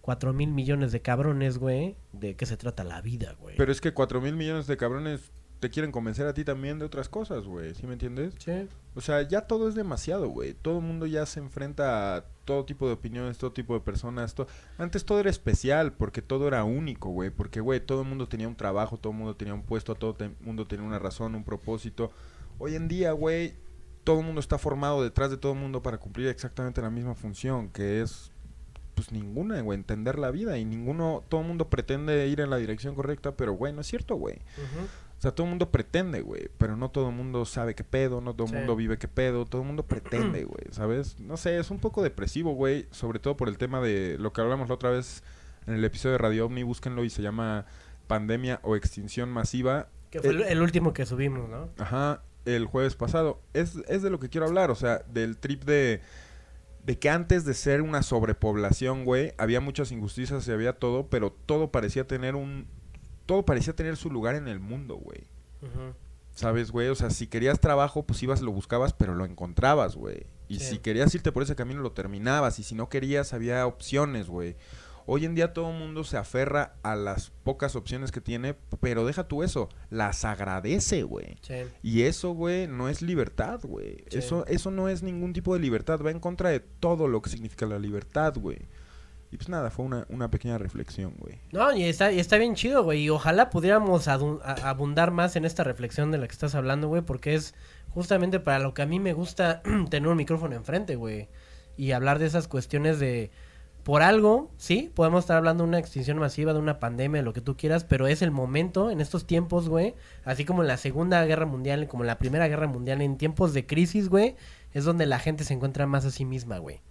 cuatro mil millones de cabrones, güey, de qué se trata la vida, güey. Pero es que cuatro mil millones de cabrones te quieren convencer a ti también de otras cosas, güey. ¿Sí me entiendes? Sí. O sea, ya todo es demasiado, güey. Todo el mundo ya se enfrenta a todo tipo de opiniones, todo tipo de personas. Antes todo era especial porque todo era único, güey. Porque, güey, todo el mundo tenía un trabajo, todo el mundo tenía un puesto, todo el mundo tenía una razón, un propósito. Hoy en día, güey, todo el mundo está formado detrás de todo el mundo para cumplir exactamente la misma función, que es, pues ninguna, güey, entender la vida. Y ninguno, todo el mundo pretende ir en la dirección correcta, pero, güey, no es cierto, güey. Ujú. O sea, todo el mundo pretende, güey, pero no todo el mundo sabe qué pedo, no todo el Sí. mundo vive qué pedo, todo el mundo pretende, *clears throat* güey, ¿sabes? No sé, es un poco depresivo, güey, sobre todo por el tema de lo que hablamos la otra vez en el episodio de Radio Omni, búsquenlo y se llama Pandemia o Extinción Masiva. Que fue Eh, el, el último que subimos, ¿no? Ajá, el jueves pasado. Es, es de lo que quiero hablar, o sea, del trip de... De que antes de ser una sobrepoblación, güey, había muchas injusticias y había todo, pero todo parecía tener un... Todo parecía tener su lugar en el mundo, güey. ¿Sabes, güey? O sea, si querías trabajo, pues ibas, lo buscabas, pero lo encontrabas, güey. Y Sí. si querías irte por ese camino, lo terminabas. Y si no querías, había opciones, güey. Hoy en día todo el mundo se aferra a las pocas opciones que tiene, pero deja tú eso, las agradece, güey. Sí. Y eso, güey, no es libertad, güey. Sí. Eso, eso no es ningún tipo de libertad. Va en contra de todo lo que significa la libertad, güey. Y pues nada, fue una, una pequeña reflexión, güey. No, y está, y está bien chido, güey. Y ojalá pudiéramos abundar más en esta reflexión de la que estás hablando, güey, porque es justamente para lo que a mí me gusta *clears throat* tener un micrófono enfrente, güey. Y hablar de esas cuestiones de, por algo, sí, podemos estar hablando de una extinción masiva, de una pandemia, de lo que tú quieras, pero es el momento, en estos tiempos, güey, así como en la Segunda Guerra Mundial, como la Primera Guerra Mundial, en tiempos de crisis, güey, es donde la gente se encuentra más a sí misma, güey.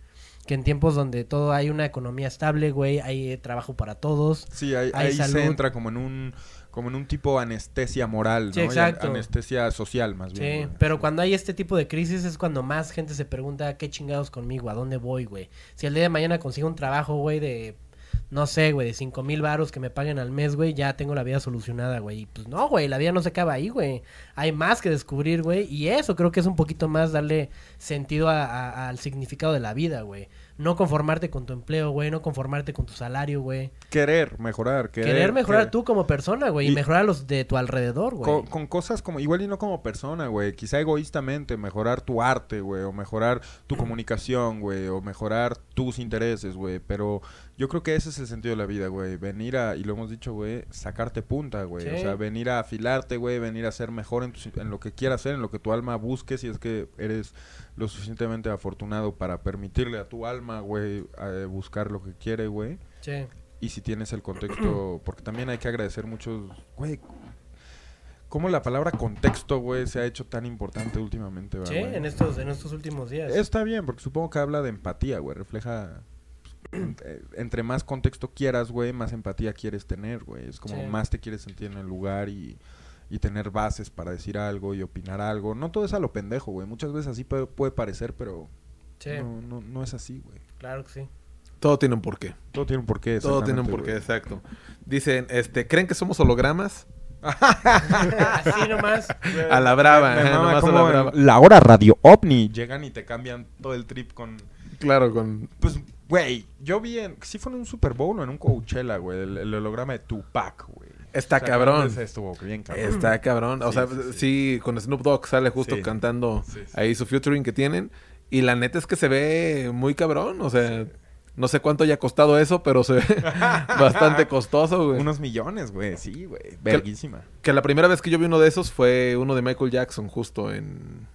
Que en tiempos donde todo hay una economía estable, güey, hay eh, trabajo para todos. Sí, ahí, Hay ahí salud. se entra como en un como en un tipo anestesia moral, ¿no? Sí, Y anestesia social, más Sí, bien. güey. pero cuando hay este tipo de crisis es cuando más gente se pregunta qué chingados conmigo, a dónde voy, güey. Si el día de mañana consigo un trabajo, güey, de, no sé, güey, de cinco mil varos que me paguen al mes, güey, ya tengo la vida solucionada, güey. Y pues no, güey, la vida no se acaba ahí, güey. Hay más que descubrir, güey. Y eso creo que es un poquito más darle sentido a- a- al significado de la vida, güey. No conformarte con tu empleo, güey, no conformarte con tu salario, güey. Querer mejorar, querer, Querer mejorar tú como persona, güey, y, Y- mejorar a los de tu alrededor, güey. Con, con cosas como, igual y no como persona, güey, quizá egoístamente, mejorar tu arte, güey, o mejorar tu comunicación, güey, o mejorar tus intereses, güey, pero yo creo que ese es el sentido de la vida, güey, venir a, y lo hemos dicho, güey, sacarte punta, güey, Sí. o sea, venir a afilarte, güey, venir a ser mejor en, tu- en lo que quieras hacer, en lo que tu alma busque, si es que eres lo suficientemente afortunado para permitirle a tu alma, güey, a buscar lo que quiere, güey. Sí. Y si tienes el contexto, *clears throat* porque también hay que agradecer muchos, güey, cómo la palabra contexto, güey, se ha hecho tan importante últimamente, ¿verdad, Sí, güey? en estos, en estos últimos días. Está bien, porque supongo que habla de empatía, güey, refleja... pues, eh, entre más contexto quieras, güey, más empatía quieres tener, güey. Es como Sí. más te quieres sentir en el lugar y, y tener bases para decir algo y opinar algo. No todo es a lo pendejo, güey. Muchas veces así puede, puede parecer, pero Sí, no, no, no es así, güey. claro que sí. Todo tiene un porqué. Todo tiene un porqué. Todo tiene un porqué, güey. exacto. Dicen, este, ¿creen que somos hologramas? *laughs* Así nomás. A la brava, Me nomás a la brava. La hora radio ovni. Llegan y te cambian todo el trip con... Claro, con... Pues, güey, yo vi en... Sí fue en un Super Bowl o en un Coachella, güey. El, el holograma de Tupac, güey. Está O sea, cabrón. ese Estuvo bien cabrón. Está cabrón. O Sí, sea, sí, sí, sí. con Snoop Dogg sale justo cantando ahí su featuring que tienen. Y la neta es que se ve muy cabrón. O sea, no sé cuánto haya costado eso, pero se ve *laughs* bastante costoso, güey. Unos millones, güey. Sí, güey. Verguísima. Que la primera vez que yo vi uno de esos fue uno de Michael Jackson, justo en.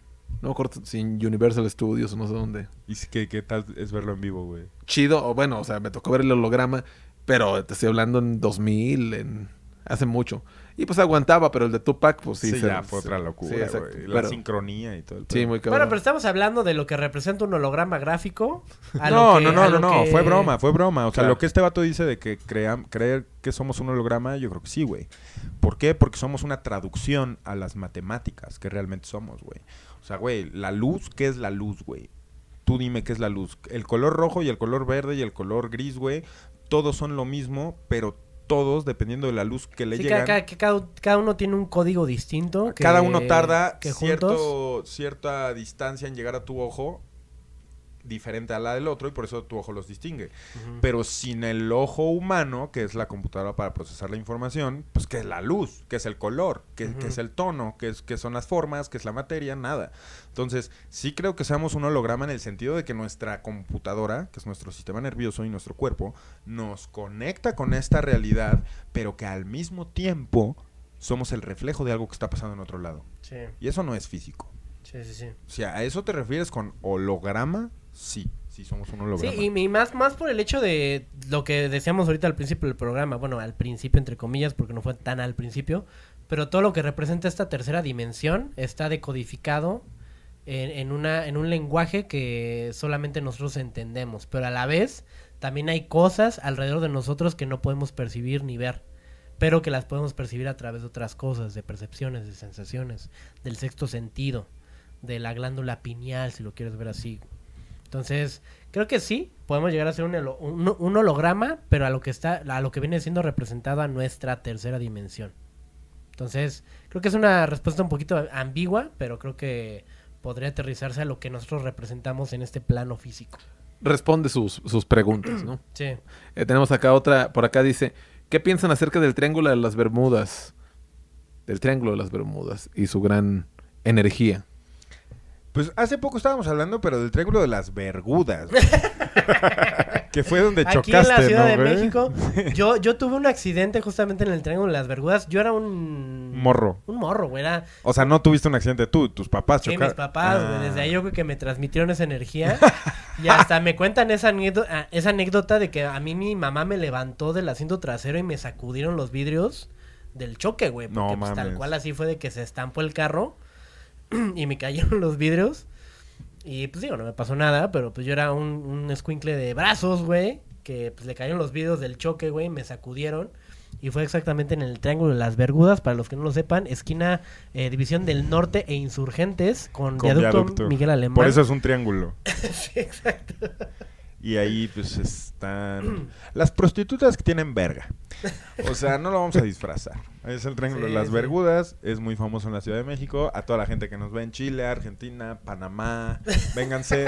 No me acuerdo si en Universal Studios o no sé dónde. ¿Y qué, qué tal es verlo en vivo, güey? Chido, o bueno, o sea, me tocó ver el holograma, pero te estoy hablando en 2000, en hace mucho. Y pues aguantaba, pero el de Tupac, pues sí. Sí, se- ya fue se- otra locura, güey. La Pero- sincronía y todo el Sí, muy cabrón. Bueno, pero estamos hablando de lo que representa un holograma gráfico. a No, lo que- no, no, a no, no, que- fue broma, fue broma. O sea, Claro. lo que este vato dice de que cream- creer que somos un holograma, yo creo que sí, güey. ¿Por qué? Porque somos una traducción a las matemáticas que realmente somos, güey. O sea, güey, la luz, ¿qué es la luz, güey? Tú dime qué es la luz. El color rojo y el color verde y el color gris, güey, todos son lo mismo, pero todos, dependiendo de la luz que le Sí, llegan, cada, cada- cada- uno tiene un código distinto. que- cada uno tarda que cierto, cierta distancia en llegar a tu ojo diferente a la del otro y por eso tu ojo los distingue. Pero sin el ojo humano, que es la computadora para procesar la información, pues que es la luz, que es el color, que, que Ujú. es el tono, que, es, que son las formas, que es la materia, nada. Entonces, sí creo que seamos un holograma en el sentido de que nuestra computadora, que es nuestro sistema nervioso y nuestro cuerpo, nos conecta con esta realidad, pero que al mismo tiempo somos el reflejo de algo que está pasando en otro lado. Sí, Y eso no es físico. sí, sí, sí. O sea, ¿a eso te refieres con holograma? Sí, sí somos un Sí, holograma. y, y más, más por el hecho de lo que decíamos ahorita al principio del programa, bueno, al principio entre comillas, porque no fue tan al principio, pero todo lo que representa esta tercera dimensión está decodificado en, en una, en un lenguaje que solamente nosotros entendemos, pero a la vez también hay cosas alrededor de nosotros que no podemos percibir ni ver, pero que las podemos percibir a través de otras cosas, de percepciones, de sensaciones, del sexto sentido, de la glándula pineal, si lo quieres ver así. Entonces, creo que sí, podemos llegar a ser un, un- un holograma, pero a lo que está, a lo que viene siendo representado a nuestra tercera dimensión. Entonces, creo que es una respuesta un poquito ambigua, pero creo que podría aterrizarse a lo que nosotros representamos en este plano físico. Responde sus, sus preguntas, ¿no? *clears throat* Sí. Eh, tenemos acá otra, por acá dice, ¿qué piensan acerca del Triángulo de las Bermudas? Del Triángulo de las Bermudas y su gran energía. Pues hace poco estábamos hablando, pero del triángulo de las Bergudas. güey. *laughs* que fue donde Aquí chocaste, en la Ciudad ¿no, de güey? México, *laughs* yo, yo tuve un accidente justamente en el Triángulo de las Bermudas. Yo era un... Morro. Un morro, güey. Era, O sea, no tuviste un accidente tú, tus papás Sí, chocaron. mis papás, güey. Ah. Desde ahí yo creo que me transmitieron esa energía. *laughs* y hasta me cuentan esa anécdota, esa anécdota de que a mí mi mamá me levantó del asiento trasero y me sacudieron los vidrios del choque, güey. No Porque pues, tal cual así fue de que se estampó el carro *clears throat* y me cayeron los vidrios. Y pues digo, no me pasó nada, pero pues yo era un, un escuincle de brazos, güey. Que pues le cayeron los vidrios del choque, güey. Me sacudieron. Y fue exactamente en el Triángulo de las Bergudas, para los que no lo sepan, esquina eh, División del Norte e Insurgentes con, Con viaducto, viaducto. Miguel Alemán. Por eso es un triángulo. *laughs* sí, exacto. Y ahí, pues, están las prostitutas que tienen verga. O sea, no lo vamos a disfrazar. Es el Triángulo Sí, de las sí. Bergudas. Es muy famoso en la Ciudad de México. A toda la gente que nos ve en Chile, Argentina, Panamá. Vénganse.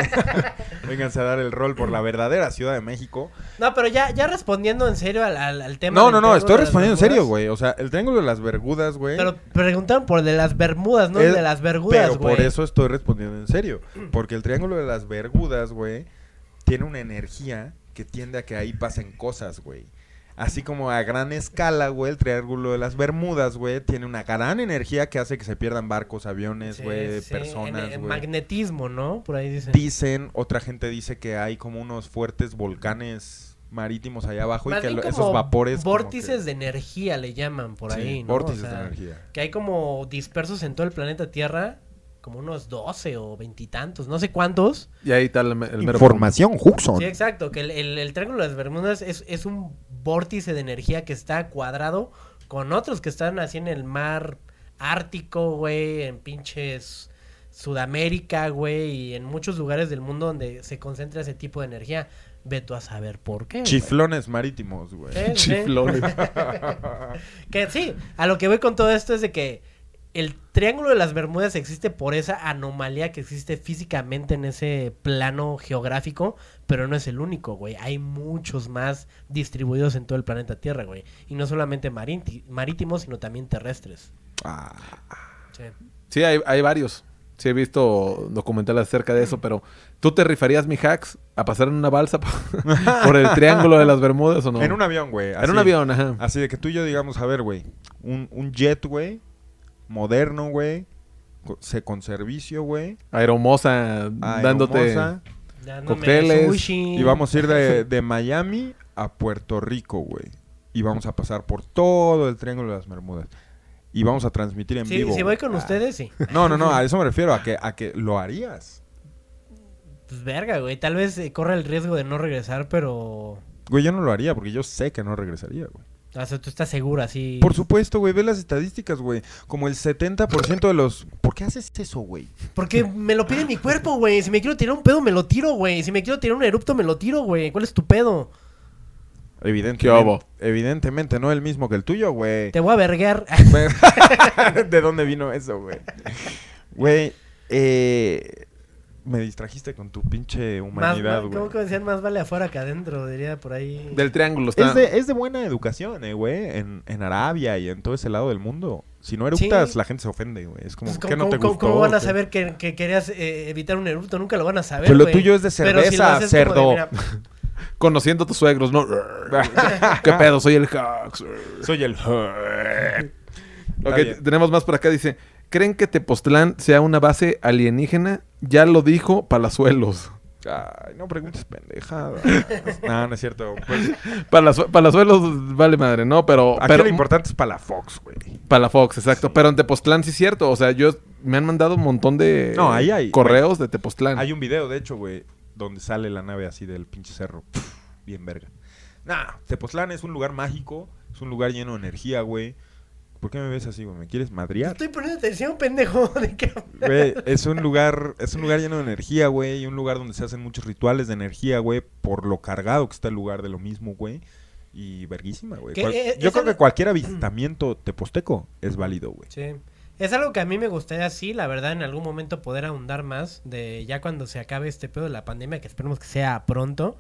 *laughs* vénganse a dar el rol por la verdadera Ciudad de México. No, pero ya, ya respondiendo en serio al, al- al tema. No, no, no. Estoy respondiendo en serio, güey. O sea, el Triángulo de las Bergudas, güey. Pero preguntaron por el de las Bermudas, no el Es- de las Bergudas, Pero güey. por eso estoy respondiendo en serio. Porque el Triángulo de las Bergudas, güey, tiene una energía que tiende a que ahí pasen cosas, güey. Así como a gran escala, güey, el Triángulo de las Bermudas, güey, tiene una gran energía que hace que se pierdan barcos, aviones, güey, sí, personas, güey. magnetismo, ¿no? Por ahí dicen. Dicen, otra gente dice que hay como unos fuertes volcanes marítimos allá abajo Más y que lo- esos vapores... Vórtices que- de energía le llaman por Sí, ahí, ¿no? vórtices O sea, de energía. Que hay como dispersos en todo el planeta Tierra, como unos 12 o veintitantos, no sé cuántos. Y ahí está el, el Información, Huxon. Sí, exacto, que el, el- el Triángulo de las Bermudas es, es un vórtice de energía que está cuadrado con otros que están así en el mar Ártico, güey, en pinches Sudamérica, güey, y en muchos lugares del mundo donde se concentra ese tipo de energía. Ve tú a saber por qué. güey. Chiflones marítimos, güey. Sí. Chiflones. *laughs* Que sí, a lo que voy con todo esto es de que el Triángulo de las Bermudas existe por esa anomalía que existe físicamente en ese plano geográfico, pero no es el único, güey. Hay muchos más distribuidos en todo el planeta Tierra, güey. Y no solamente maríti- marítimos, sino también terrestres. Ah, Sí. Sí, hay, hay varios. Sí, he visto documentales acerca de eso, pero ¿tú te rifarías, mi hacks, a pasar en una balsa *laughs* por, el Triángulo de las Bermudas o no? En un avión, güey. En un avión, ajá. Así de que tú y yo digamos, a ver, güey, un, un jet, güey, moderno, güey, se con servicio, güey, Aeromosa dándote... aeromosa, Dándome Cócteles, sushi. y vamos a ir de, de Miami a Puerto Rico, güey. Y vamos a pasar por todo el Triángulo de las Bermudas. Y vamos a transmitir en Sí, vivo. si voy con Ah. ustedes, sí. No, no, no, a eso me refiero, a que, a que lo harías. Pues verga, güey. Tal vez eh, corra el riesgo de no regresar, pero... Güey, yo no lo haría porque yo sé que no regresaría, güey. O sea, tú estás seguro así. Por supuesto, güey, ve las estadísticas, güey. Como el 70% de los... ¿Por qué haces eso, güey? Porque me lo pide mi cuerpo, güey. Si me quiero tirar un pedo, me lo tiro, güey. Si me quiero tirar un erupto, me lo tiro, güey. ¿Cuál es tu pedo? Evidentemente. Evidentemente, no el mismo que el tuyo, güey. Te voy a verguear. *laughs* *laughs* ¿De dónde vino eso, güey? Güey, eh... Me distrajiste con tu pinche humanidad, más- güey. ¿Cómo que decían? Más vale afuera que adentro, diría por ahí. Del Triángulo está... Es de, es de buena educación, eh, güey. En, en Arabia y en todo ese lado del mundo. Si no eructas, Sí. la gente se ofende, güey. Es como, Pues, ¿qué ¿cómo, no te cómo- gustó? cómo van a saber que, que querías eh, evitar un erupto? Nunca lo van a saber. Pero lo tuyo es de si cerveza, de, cerdo. mira, *laughs* Conociendo a tus suegros, ¿no? *laughs* ¿Qué pedo? Soy el hacks. Soy el... Ok, tenemos más por acá. Dice, ¿creen que Tepoztlán sea una base alienígena? Ya lo dijo Palazuelos. Ay, no preguntes pendejadas. *laughs* no, no es cierto. Pues, Palazue- Palazuelos vale madre, ¿no? Pero... aquí pero lo importante es para la Fox, güey. Palafox, exacto. Pero en Tepoztlán sí es cierto. O sea, yo... Me han mandado un montón de No, ahí hay- correos de Tepoztlán. Hay un video, de hecho, güey, donde sale la nave así del pinche cerro. Pff, bien verga. Nah, Tepoztlán es un lugar mágico, es un lugar lleno de energía, güey. ¿Por qué me ves así, güey? ¿Me quieres madrear? Estoy poniendo atención, pendejo. *laughs* ¿De qué? Güey, es un lugar, es un lugar lleno de energía, güey, y un lugar donde se hacen muchos rituales de energía, güey, por lo cargado que está el lugar de lo mismo, güey. Y verguísima, güey. Cual- eh, Yo es creo algo- que cualquier avistamiento teposteco es válido, güey. Sí. Es algo que a mí me gustaría, sí, la verdad, en algún momento poder ahondar más de ya cuando se acabe este pedo de la pandemia, que esperemos que sea pronto.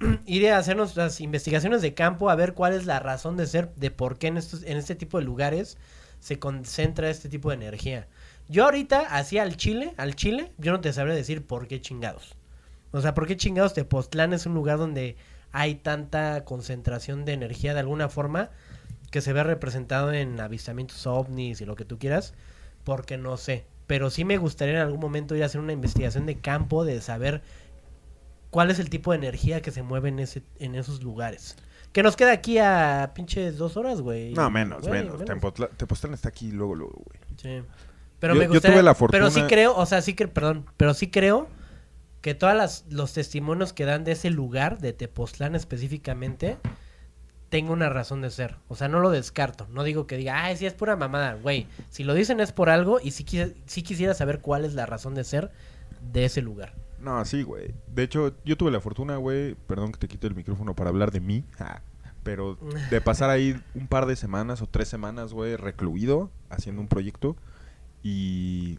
*clears throat* Ir a hacer nuestras investigaciones de campo a ver cuál es la razón de ser, de por qué en, estos, en este tipo de lugares se concentra este tipo de energía. Yo ahorita, así al Chile, al Chile, yo no te sabría decir por qué chingados. O sea, por qué chingados Tepoztlán es un lugar donde hay tanta concentración de energía de alguna forma que se ve representado en avistamientos ovnis y lo que tú quieras, porque no sé. Pero sí me gustaría en algún momento ir a hacer una investigación de campo de saber cuál es el tipo de energía que se mueve en, ese, en esos lugares. Que nos queda aquí a pinches dos horas, güey. No, menos, Güey, menos. Tepoztlán, Tepoztlán está aquí luego, luego, güey. Sí. Pero Yo- me yo gustaría, tuve la Pero sí fortuna- creo, o sea, sí que, perdón, pero sí creo que todos los testimonios que dan de ese lugar, de Tepoztlán específicamente, tenga una razón de ser. O sea, no lo descarto. No digo que diga, ay, sí es pura mamada, güey. Si lo dicen es por algo y sí, sí quisiera saber cuál es la razón de ser de ese lugar. No, sí, güey. De hecho, yo tuve la fortuna, güey, perdón que te quito el micrófono para hablar de mí, ja, *laughs* pero de pasar ahí un par de semanas o tres semanas, güey, recluido, haciendo un proyecto y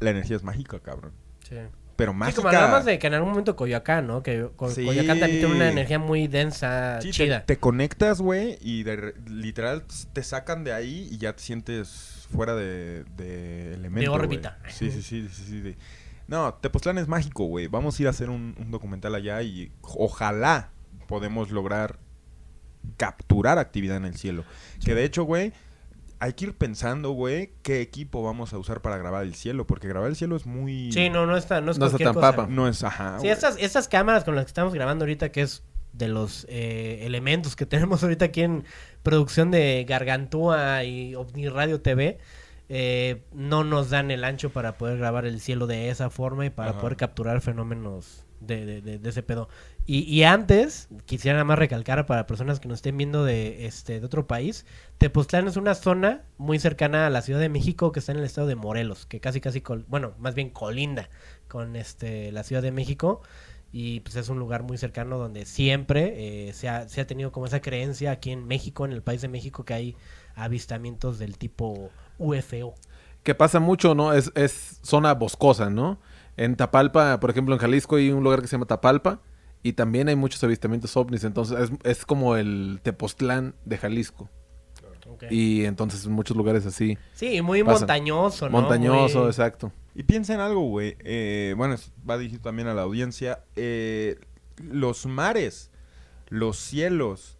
la energía es mágica, cabrón. Sí. Pero Sí, mágica. como hablamos de que en algún momento Coyoacán, ¿no? Que Co- Sí. Coyoacán también tiene una energía muy densa, Sí, te, chida. te conectas, güey, y de literal te sacan de ahí y ya te sientes fuera de, de elemento. güey. órbita. Sí, sí, sí, sí, sí, de- No, Tepoztlán es mágico, güey. Vamos a ir a hacer un, un documental allá y ojalá podemos lograr capturar actividad en el cielo. Que de hecho, güey, hay que ir pensando, güey, qué equipo vamos a usar para grabar el cielo, porque grabar el cielo es muy... Sí, no, no está, no es No está tan cosa. papa. No es, ajá, Sí, estas, estas cámaras con las que estamos grabando ahorita, que es de los eh, elementos que *laughs* tenemos ahorita aquí en producción de Gargantúa y OVNI Radio TV, eh, no nos dan el ancho para poder grabar el cielo de esa forma y para Ajá. poder capturar fenómenos de, de- de- de ese pedo. Y, y antes, quisiera nada más recalcar para personas que nos estén viendo de, este, de otro país, Tepoztlán es una zona muy cercana a la Ciudad de México que está en el estado de Morelos, que casi casi, col- bueno, más bien colinda con este la Ciudad de México. y pues es un lugar muy cercano donde siempre eh, se, ha, se ha tenido como esa creencia aquí en México, en el país de México, que hay avistamientos del tipo UFO. Que pasa mucho, ¿no? Es, es zona boscosa, ¿no? En Tapalpa, por ejemplo, en Jalisco hay un lugar que se llama Tapalpa y también hay muchos avistamientos ovnis. Entonces es, es como el Tepoztlán de Jalisco. Y entonces en muchos lugares así. Sí, muy montañoso, ¿no? Montañoso, exacto. Y piensa en algo, güey. Eh, bueno, va dirigido también a la audiencia. Eh, los mares, los cielos,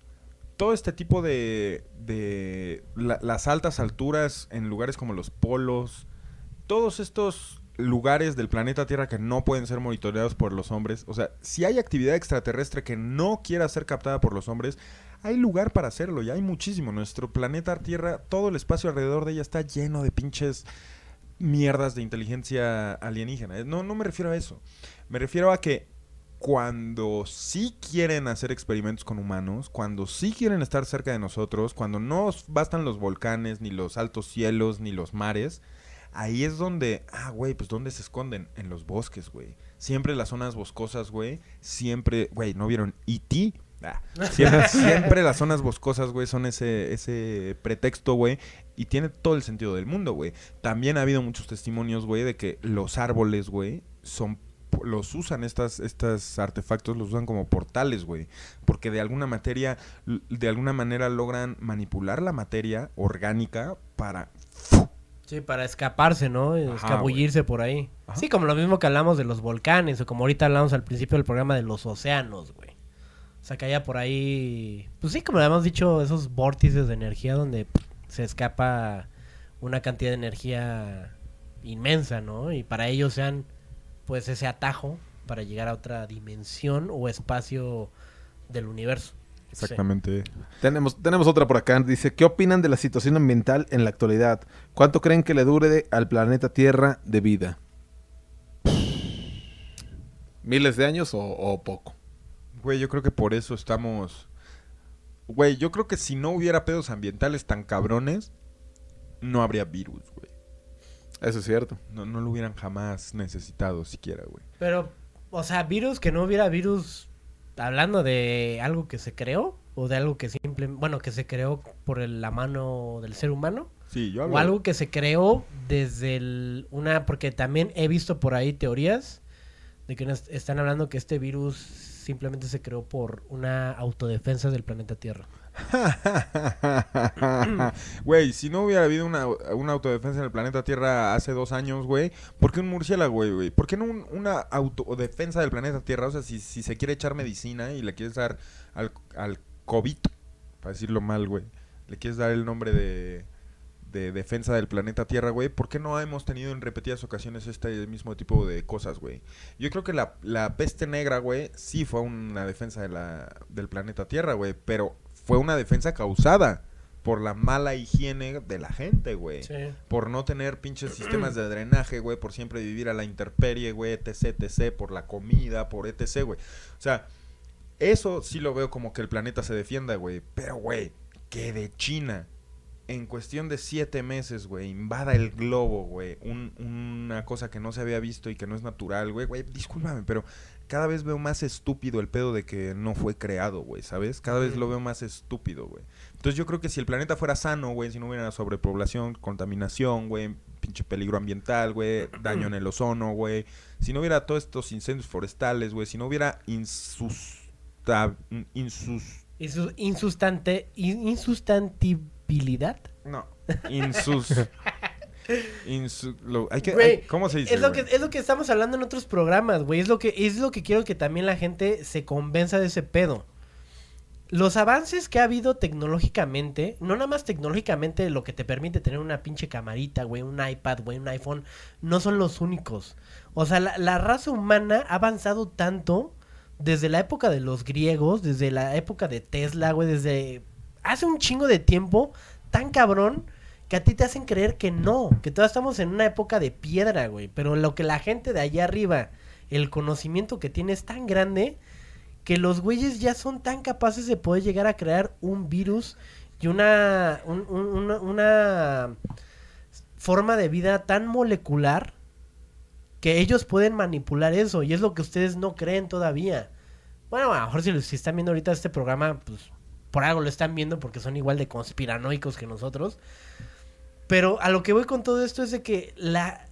todo este tipo de... de la- las altas alturas en lugares como los polos, todos estos lugares del planeta Tierra que no pueden ser monitoreados por los hombres. O sea, si hay actividad extraterrestre que no quiera ser captada por los hombres, hay lugar para hacerlo y hay muchísimo. Nuestro planeta Tierra, todo el espacio alrededor de ella está lleno de pinches mierdas de inteligencia alienígena. No, no me refiero a eso. Me refiero a que cuando sí quieren hacer experimentos con humanos, cuando sí quieren estar cerca de nosotros, cuando no os bastan los volcanes, ni los altos cielos, ni los mares, ahí es donde, ah, güey, pues ¿dónde se esconden? En los bosques, güey. Siempre las zonas boscosas, güey. Siempre, güey, ¿no vieron E.T.? Ah, siempre, *laughs* siempre las zonas boscosas, güey, son ese, ese pretexto, güey. Y tiene todo el sentido del mundo, güey. También ha habido muchos testimonios, güey, de que los árboles, güey, son los usan estas estos artefactos los usan como portales, güey, porque de alguna materia de alguna manera logran manipular la materia orgánica para Sí, para escaparse, ¿no? Ajá, Escabullirse por ahí. Ajá. Sí, como lo mismo que hablamos de los volcanes, o como ahorita hablamos al principio del programa de los océanos, güey. O sea, que haya por ahí, pues sí, como habíamos dicho, esos vórtices de energía donde se escapa una cantidad de energía inmensa, ¿no? Y para ellos sean, pues, ese atajo para llegar a otra dimensión o espacio del universo. Sí. exactamente Tenemos, tenemos otra por acá. Dice, ¿qué opinan de la situación ambiental en la actualidad? ¿Cuánto creen que le dure de- al planeta Tierra de vida? ¿Miles de años o, o poco? Güey, yo creo que por eso estamos Güey, yo creo que si no hubiera pedos ambientales tan cabrones no habría virus, güey. Eso es cierto. No, no lo hubieran jamás necesitado siquiera, güey. Pero, o sea, virus, que no hubiera virus, hablando de algo que se creó, o de algo que simplemente, bueno, que se creó por el- la mano del ser humano, Sí, yo hablo o algo que se creó desde el, una, porque también he visto por ahí teorías de que nos están hablando que este virus simplemente se creó por una autodefensa del planeta Tierra. *laughs* Güey, si no hubiera habido una, una autodefensa en el planeta Tierra hace dos años, güey, ¿por qué un murciélago, güey? ¿Por qué no un- una autodefensa del planeta Tierra? O sea, si, si se quiere echar medicina y le quieres dar al, al COVID, para decirlo mal, güey, le quieres dar el nombre de, de defensa del planeta Tierra, güey, ¿por qué no hemos tenido en repetidas ocasiones este mismo tipo de cosas, güey? Yo creo que la, la peste negra, güey, sí fue una defensa de la, del planeta Tierra, güey, pero fue una defensa causada por la mala higiene de la gente, güey. Por no tener pinches sistemas de drenaje, güey, por siempre vivir a la intemperie, güey, etc, etc, por la comida, por etc, güey. O sea, eso sí lo veo como que el planeta se defienda, güey. Pero, güey, que de China, en cuestión de siete meses, güey, invada el globo, güey. un- una cosa que no se había visto y que no es natural, güey. Güey, discúlpame, pero cada vez veo más estúpido el pedo de que no fue creado, güey, ¿sabes? Cada vez lo veo más estúpido, güey. Entonces yo creo que si el planeta fuera sano, güey, si no hubiera sobrepoblación, contaminación, güey, pinche peligro ambiental, güey, *clears throat* daño en el ozono, güey, si no hubiera todos estos incendios forestales, güey, si no hubiera insusta, insus, Insu- insustante, in- insustantibilidad. no, insus, insu- *laughs* lo- hay que, Güey, hay- ¿cómo se dice? Es lo, que, güey? es lo que estamos hablando en otros programas, güey. Es lo que, es lo que quiero que también la gente se convenza de ese pedo. Los avances que ha habido tecnológicamente, no nada más tecnológicamente lo que te permite tener una pinche camarita, güey, un iPad, güey, un iPhone, no son los únicos. O sea, la, la raza humana ha avanzado tanto desde la época de los griegos, desde la época de Tesla, güey, desde hace un chingo de tiempo, tan cabrón, que a ti te hacen creer que no, que todavía estamos en una época de piedra, güey. Pero lo que la gente de allá arriba, el conocimiento que tiene es tan grande que los güeyes ya son tan capaces de poder llegar a crear un virus y una, un- un- una, forma de vida tan molecular que ellos pueden manipular eso y es lo que ustedes no creen todavía. Bueno, a lo si, si están viendo ahorita este programa, pues por algo lo están viendo porque son igual de conspiranoicos que nosotros. Pero a lo que voy con todo esto es de que la,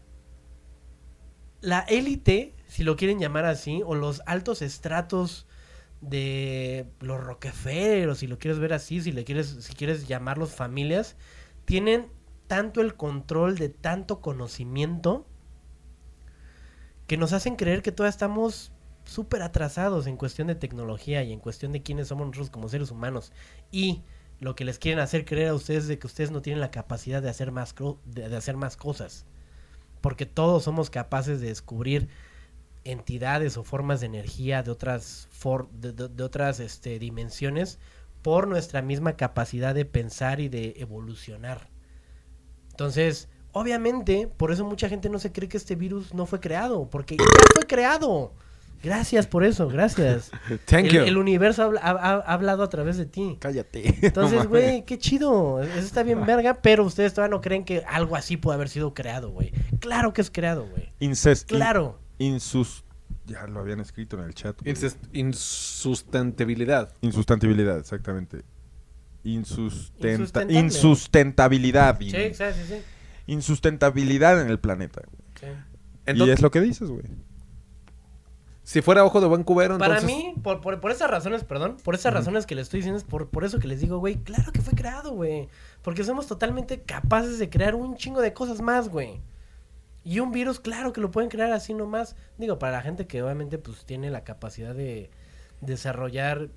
la élite, si lo quieren llamar así, o los altos estratos de los Rockefeller, o si lo quieres ver así, si le quieres, si quieres llamarlos familias, tienen tanto el control de tanto conocimiento que nos hacen creer que todavía estamos súper atrasados en cuestión de tecnología y en cuestión de quiénes somos nosotros como seres humanos. Y lo que les quieren hacer creer a ustedes de que ustedes no tienen la capacidad de hacer más, de, hacer más cosas. Porque todos somos capaces de descubrir entidades o formas de energía de otras, de otras este, dimensiones por nuestra misma capacidad de pensar y de evolucionar. Entonces, obviamente, por eso mucha gente no se cree que este virus no fue creado, porque ya fue creado. Gracias por eso, gracias. *laughs* Thank el, you. el universo ha, habla- ha- ha- ha hablado a través de ti. Cállate. *laughs* Entonces, güey, qué chido. Eso está bien *laughs* verga, pero ustedes todavía no creen que algo así puede haber sido creado, güey. Claro que es creado, güey. Incest. Claro. Insus... Ya lo habían escrito en el chat. Insus- insustentabilidad. Insustantibilidad, exactamente. Insustenta... Insustentabilidad. Sí, In- sí, sí, sí. Insustentabilidad en el planeta. güey. Sí. y es lo que dices, güey. Si fuera ojo de buen cubero, Para entonces... mí, por, por, por esas razones, perdón, por esas razones que les estoy diciendo, es por, por eso que les digo, güey, claro que fue creado, güey. Porque somos totalmente capaces de crear un chingo de cosas más, güey. Y un virus, claro que lo pueden crear así nomás. Digo, para la gente que obviamente pues tiene la capacidad de desarrollar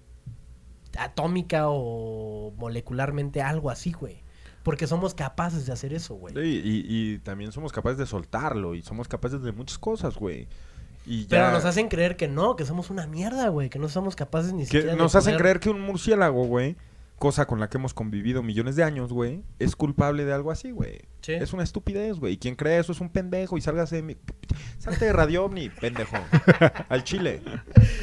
atómica o molecularmente algo así, güey. Porque somos capaces de hacer eso, güey. Sí, y, y también somos capaces de soltarlo. Y somos capaces de muchas cosas, güey. Y Pero nos hacen creer que no, que somos una mierda, güey. Que no somos capaces ni siquiera Que de nos hacen creer que un murciélago, güey, cosa con la que hemos convivido millones de años, güey, es culpable de algo así, güey. Sí. Es una estupidez, güey. Y quien cree eso es un pendejo y sálgase de mi... Salte de Radio Omni, pendejo. *laughs* Al chile.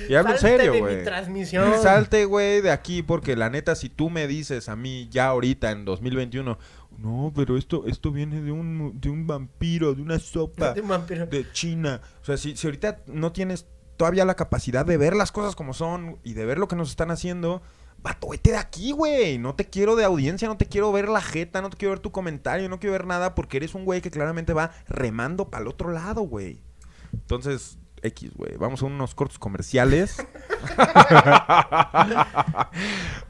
Y hablo en serio, güey. transmisión. Salte, güey, de aquí porque la neta, si tú me dices a mí ya ahorita en 2021, no, pero esto, esto viene de un, de un vampiro, de una sopa De un vampiro. de China. O sea, si, si ahorita no tienes todavía la capacidad de ver las cosas como son y de ver lo que nos están haciendo, vato, vete de aquí, güey. No te quiero de audiencia, no te quiero ver la jeta, no te quiero ver tu comentario, no quiero ver nada porque eres un güey que claramente va remando para el otro lado, güey. Entonces, X, güey. Vamos a unos cortos comerciales. *laughs*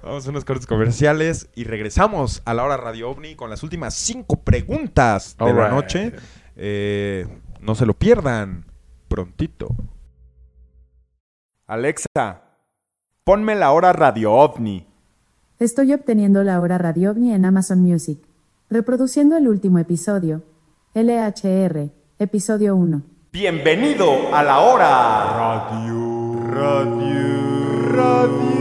Vamos a unos cortos comerciales y regresamos a la hora Radio OVNI con las últimas cinco preguntas de la noche. Eh, no se lo pierdan prontito. Alexa, ponme la hora Radio OVNI. Estoy obteniendo la hora Radio OVNI en Amazon Music. Reproduciendo el último episodio. LHR, episodio 1. Bienvenido a la hora Radio Radio Radio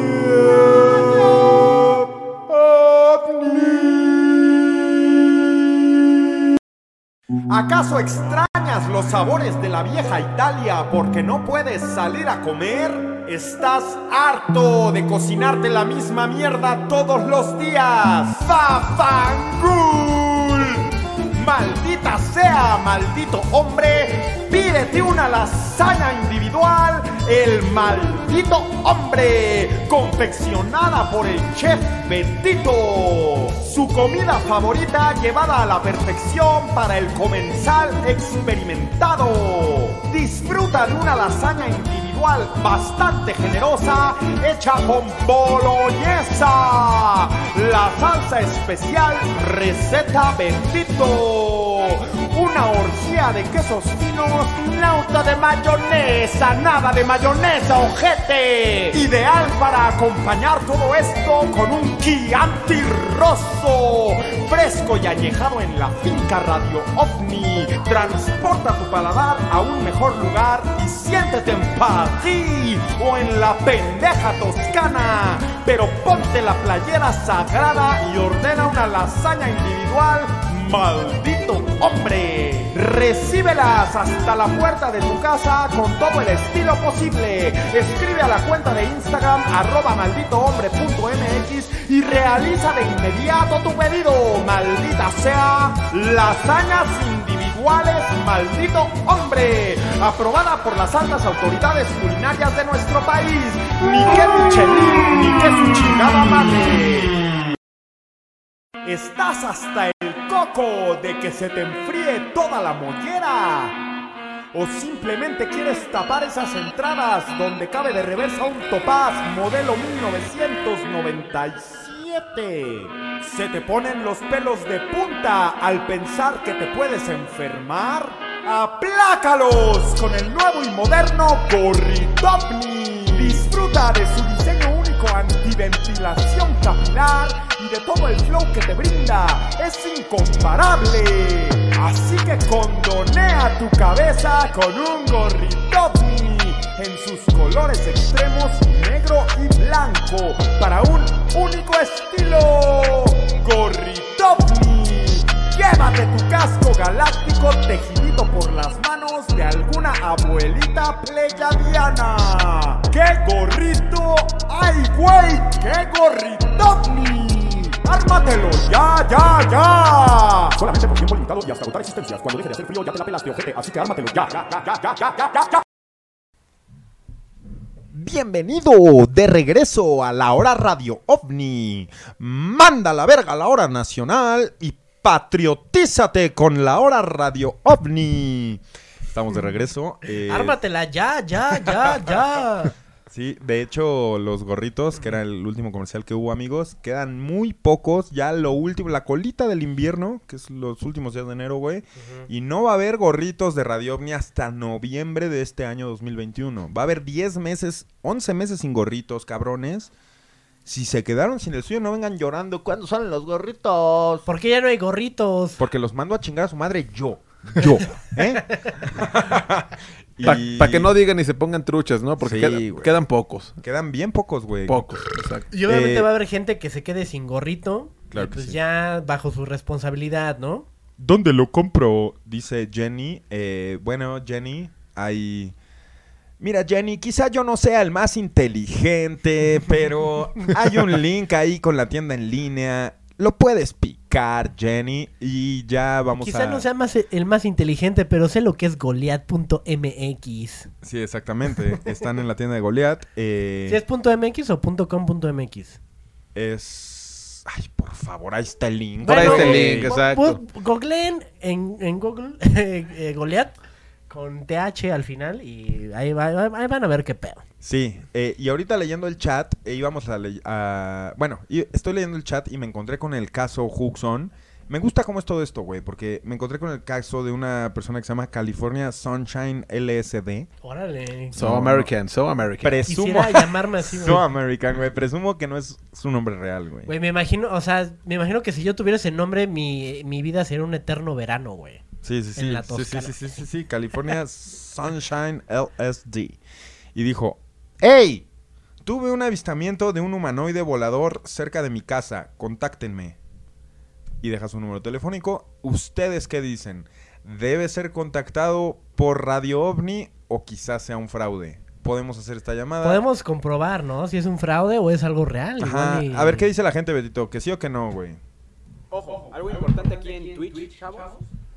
¿Acaso extrañas los sabores de la vieja Italia porque no puedes salir a comer? ¿Estás harto de cocinarte la misma mierda todos los días? ¡Fafangul! ¡Maldita sea, maldito hombre! Pídete una lasaña individual, el maldito hombre, confeccionada por el chef Betito. Su comida favorita llevada a la perfección para el comensal experimentado. Disfruta de una lasaña individual bastante generosa, hecha con boloñesa. La salsa especial receta Betito. Una orgía de quesos finos, nauta de mayonesa, nada de mayonesa, ojete. Ideal para acompañar todo esto con un Chianti rosso, fresco y añejado en la finca Radio OVNI. Transporta tu paladar a un mejor lugar y siéntete en París o en la pendeja Toscana. Pero ponte la playera sagrada y ordena una lasaña individual ¡Maldito hombre! Recíbelas hasta la puerta de tu casa con todo el estilo posible. Escribe a la cuenta de Instagram arroba malditohombre.mx y realiza de inmediato tu pedido. Maldita sea, lasañas individuales maldito hombre. Aprobada por las altas autoridades culinarias de nuestro país. Ni que Michelin, ni que su chingada madre. Estás hasta el coco de que se te enfríe toda la mollera. O simplemente quieres tapar esas entradas donde cabe de reversa un topaz modelo 1997. Se te ponen los pelos de punta al pensar que te puedes enfermar. ¡Aplácalos con el nuevo y moderno Gorritopni! Disfruta de su diseño único antiventilación capilar y de todo el flow que te brinda. Es incomparable. Así que condonea tu cabeza con un Gorritopni en sus colores extremos negro y blanco para un único estilo. Gorritopni. Llévate tu casco galáctico tejido por las manos de alguna abuelita pleyadiana. ¡Qué gorrito! ¡Ay, güey! ¡Qué gorritovni! ¡Ármatelo! ¡Ya, ya, ya! Solamente por tiempo limitado y hasta agotar existencias. Cuando deje de hacer frío ya te la pelaste, ojete. Así que ármatelo ya, ya, ya, ya, ya, ya, ya, ya. Bienvenido de regreso a la hora Radio OVNI. Manda la verga la hora nacional y patriotízate con la hora Radio OVNI. Estamos de regreso. eh, Ármatela ya, ya, ya, ya. *laughs* Sí, de hecho, los gorritos, que era el último comercial que hubo, amigos, quedan muy pocos. Ya lo último, la colita del invierno, que es los últimos días de enero, güey. Y no va a haber gorritos de Radio OVNI hasta noviembre de este año 2021. Va a haber 10 meses, 11 meses sin gorritos, cabrones. Si se quedaron sin el suyo, no vengan llorando. ¿Cuándo salen los gorritos? ¿Por qué ya no hay gorritos? Porque los mando a chingar a su madre yo. Yo. ¿Eh? *laughs* Para que no digan y se pongan truchas, ¿no? Porque Sí, quedan pocos. Quedan bien pocos, güey. Pocos, exacto. Y obviamente Eh, va a haber gente que se quede sin gorrito. Claro y que pues sí. ya bajo su responsabilidad, ¿no? ¿Dónde lo compro? Dice Jenny. Eh, bueno, Jenny, hay... Mira, Jenny, quizá yo no sea el más inteligente, pero *laughs* hay un link ahí con la tienda en línea. Lo puedes picar, Jenny, y ya vamos Quizá a... no sea más el más inteligente, pero sé lo que es Goliath.mx. Sí, exactamente. Están en la tienda de Goliath. eh, ¿Si es punto .mx o punto .com punto .mx? es... Ay, por favor, ahí está el link. Por ahí está el link, exacto. Googleen en, en Google *laughs* eh, eh, Goliath con TH al final y ahí, va- ahí van a ver qué pedo. Sí, eh, y ahorita leyendo el chat, eh, íbamos a, le- a- Bueno, estoy leyendo el chat y me encontré con el caso Huxon. Me gusta cómo es todo esto, güey, porque me encontré con el caso de una persona que se llama California Sunshine LSD. Órale. So No, American, so American. Presumo... Quisiera llamarme así, *laughs* So. American, güey. Presumo que no es su nombre real, güey. Güey, me imagino, o sea, me imagino que si yo tuviera ese nombre, mi, mi vida sería un eterno verano, güey. Sí, sí, sí. en la sí, sí, sí, sí, sí, sí, California Sunshine LSD. Y dijo, ¡Hey! Tuve un avistamiento de un humanoide volador cerca de mi casa. Contáctenme. Y deja su número telefónico. ¿Ustedes qué dicen? ¿Debe ser contactado por Radio OVNI o quizás sea un fraude? Podemos hacer esta llamada. Podemos comprobar, ¿no? Si es un fraude o es algo real. Ajá. y- A ver, ¿qué dice la gente, Betito? ¿Que sí o que no, güey? Ojo, algo importante aquí en Twitch, chavos,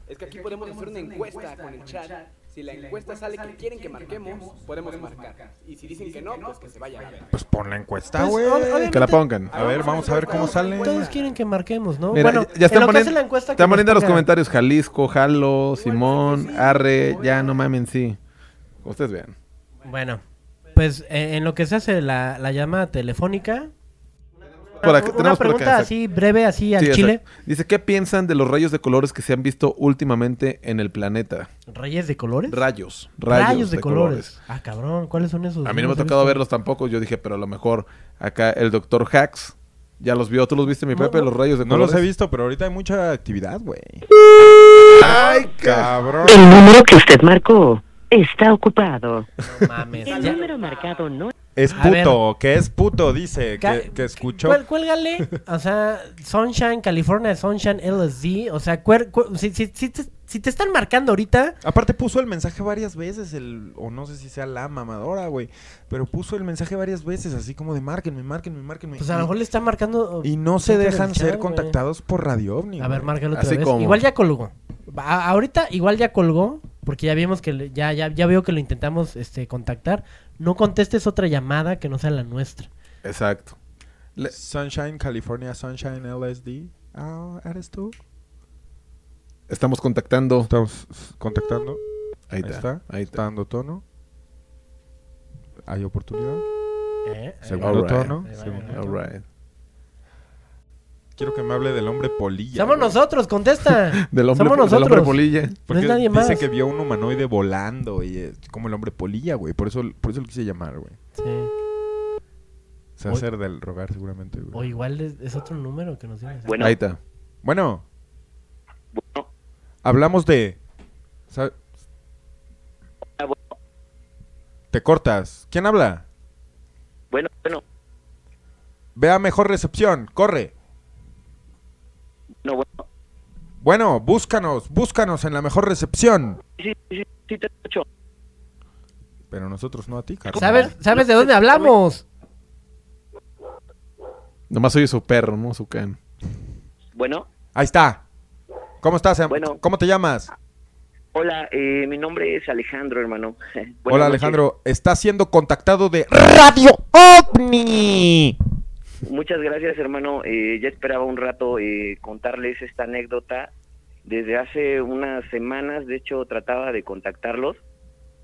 es que aquí podemos hacer una encuesta con el chat. Si la encuesta sale que quieren que marquemos, podemos marcar. Y si dicen que no, pues que se vayan a ver. Pues pon la encuesta, Pues, güey. Que la pongan. A ver, vamos a ver cómo sale. Todos quieren que marquemos, ¿no? Mira, bueno, ya- están poniendo, la encuesta están poniendo en los comentarios Jalisco, Jalo, Simón, Arre, ya no mamen, sí. Ustedes vean. Bueno, pues eh, en lo que se hace la, la llamada telefónica. Por acá- una tenemos por acá, pregunta así breve, así al Sí, chile. exacto. Dice, ¿qué piensan de los rayos de colores que se han visto últimamente en el planeta? ¿Reyes de colores? Rayos. Rayos, de, colores. Ah, cabrón, ¿cuáles son esos? A mí no me ha tocado visto. verlos tampoco. Yo dije, pero a lo mejor acá el doctor Hacks ya los vio. ¿Tú los viste, mi No, Pepe, no. los rayos de No colores? los he visto, pero ahorita hay mucha actividad, güey. ¡Ay, Cabrón. El número que usted marcó está ocupado. No mames. El número marcado no Es A ver. puto, que es puto, dice, Ca- que, que escuchó. Cuál- Cuélgale, o sea, Sunshine, California Sunshine LSD, o sea, cuer- cu- si, si- si te, si te están marcando ahorita, Aparte puso el mensaje varias veces, el, o no sé si sea la mamadora, güey, pero puso el mensaje varias veces, así como de márquenme, márquenme, márquenme. pues a lo mejor le están marcando... Y no se dejan ser contactados por Radio OVNI. A ver, márcalo otra Así vez. como- Igual ya colgó. a- ahorita igual ya colgó, porque ya vimos que le- ya, ya, ya veo que lo intentamos este, contactar. No contestes otra llamada que no sea la nuestra. Exacto. Le- Sunshine, California, Sunshine, LSD. Ah, ¿eres tú? Estamos contactando. Estamos contactando. Ahí Ahí está. Ahí Está está. dando tono. Hay oportunidad. ¿Eh? Segundo Alright. tono. Segundo tono. Quiero que me hable del hombre polilla. Somos güey. nosotros, contesta. *laughs* Del hombre, Somos del hombre polilla. Porque no es nadie dice más. que vio un humanoide volando y es como el hombre polilla, güey. Por eso, por eso lo quise llamar, güey. Sí. Se va a Oy- hacer del rogar seguramente, O güey. igual es, es otro número que nos mensaje. Bueno, Ahí está. Bueno, bueno, hablamos de... sa- ah, bueno, Te cortas. ¿Quién habla? bueno, bueno, Vea mejor recepción. Corre. No, bueno. Bueno, búscanos. Búscanos en la mejor recepción. Sí, sí, sí, sí te escucho. Pero nosotros no a ti, Carlos. ¿Sabes, ¿Sabes de dónde hablamos? Nomás oye su perro, ¿no? Su can. Bueno, Ahí está. ¿Cómo estás? em- Bueno. ¿Cómo te llamas? hola, eh, mi nombre es Alejandro, hermano. *laughs* Buenas Hola, noches. Alejandro. Está siendo contactado de Radio OVNI. Muchas gracias, hermano. Eh, ya esperaba un rato eh, contarles esta anécdota. Desde hace unas semanas, de hecho, trataba de contactarlos,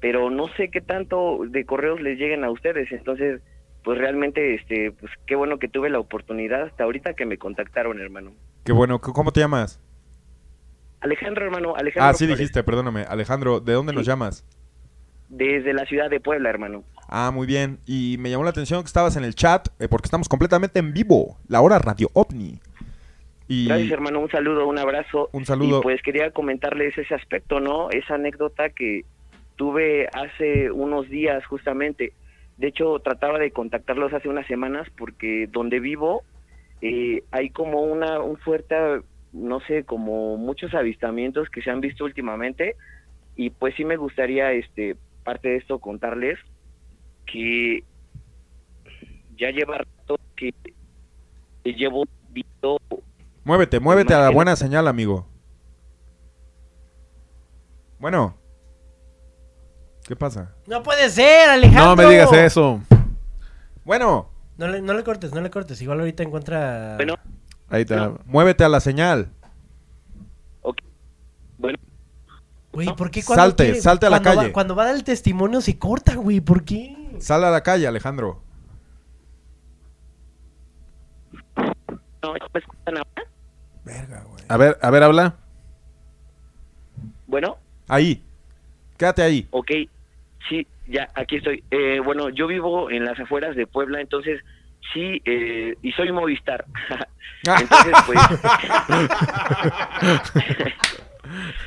pero no sé qué tanto de correos les lleguen a ustedes. Entonces, pues realmente, este, pues qué bueno que tuve la oportunidad hasta ahorita que me contactaron, hermano. Qué bueno. ¿Cómo te llamas? Alejandro, hermano, Alejandro. Ah, sí dijiste, perdóname. Alejandro, ¿de dónde nos llamas? Desde la ciudad de Puebla, hermano. Ah, muy bien. Y me llamó la atención que estabas en el chat, eh, porque estamos completamente en vivo. La hora Radio OVNI. Y Gracias, hermano. Un saludo, un abrazo. Un saludo. Y pues quería comentarles ese aspecto, ¿no? Esa anécdota que tuve hace unos días, justamente. De hecho, trataba de contactarlos hace unas semanas porque donde vivo eh, hay como una un fuerte, no sé, como muchos avistamientos que se han visto últimamente. Y pues sí me gustaría, este, parte de esto, contarles que ya lleva rato que que llevo visto muévete, muévete a la buena señal, amigo. Bueno. ¿Qué pasa? No puede ser, Alejandro. No me digas eso. Bueno, No le, no le cortes, no le cortes. Igual ahorita encuentra. Bueno, Ahí está. No. muévete a la señal. ok. Bueno, Güey, ¿por qué cuando Salte, quiere- salte a la cuando va- calle. cuando va a dar el testimonio se corta, güey. ¿Por qué? Sal a la calle, Alejandro. no, ¿ya me escuchan ahora? Verga, güey. A ver, a ver, habla. Bueno, Ahí. Quédate ahí. ok. Sí, ya, aquí estoy. Eh, bueno, yo vivo en las afueras de Puebla, entonces sí, eh, y soy Movistar. *laughs* *laughs* entonces, pues...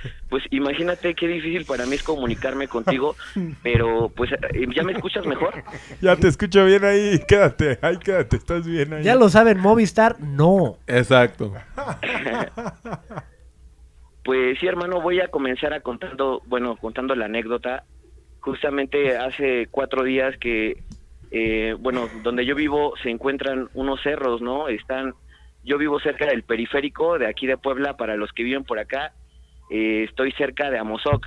*laughs* pues imagínate qué difícil para mí es comunicarme contigo, *laughs* pero pues, eh, ¿ya me escuchas mejor? Ya te escucho bien ahí. Quédate, ahí quédate. Estás bien ahí. Ya lo saben, Movistar, no. Exacto. *laughs* Pues sí, hermano, voy a comenzar a contando, bueno, contando la anécdota. Justamente hace cuatro días que, eh, bueno, donde yo vivo se encuentran unos cerros, ¿no? Están, yo vivo cerca del periférico de aquí de Puebla, para los que viven por acá, eh, estoy cerca de Amozoc.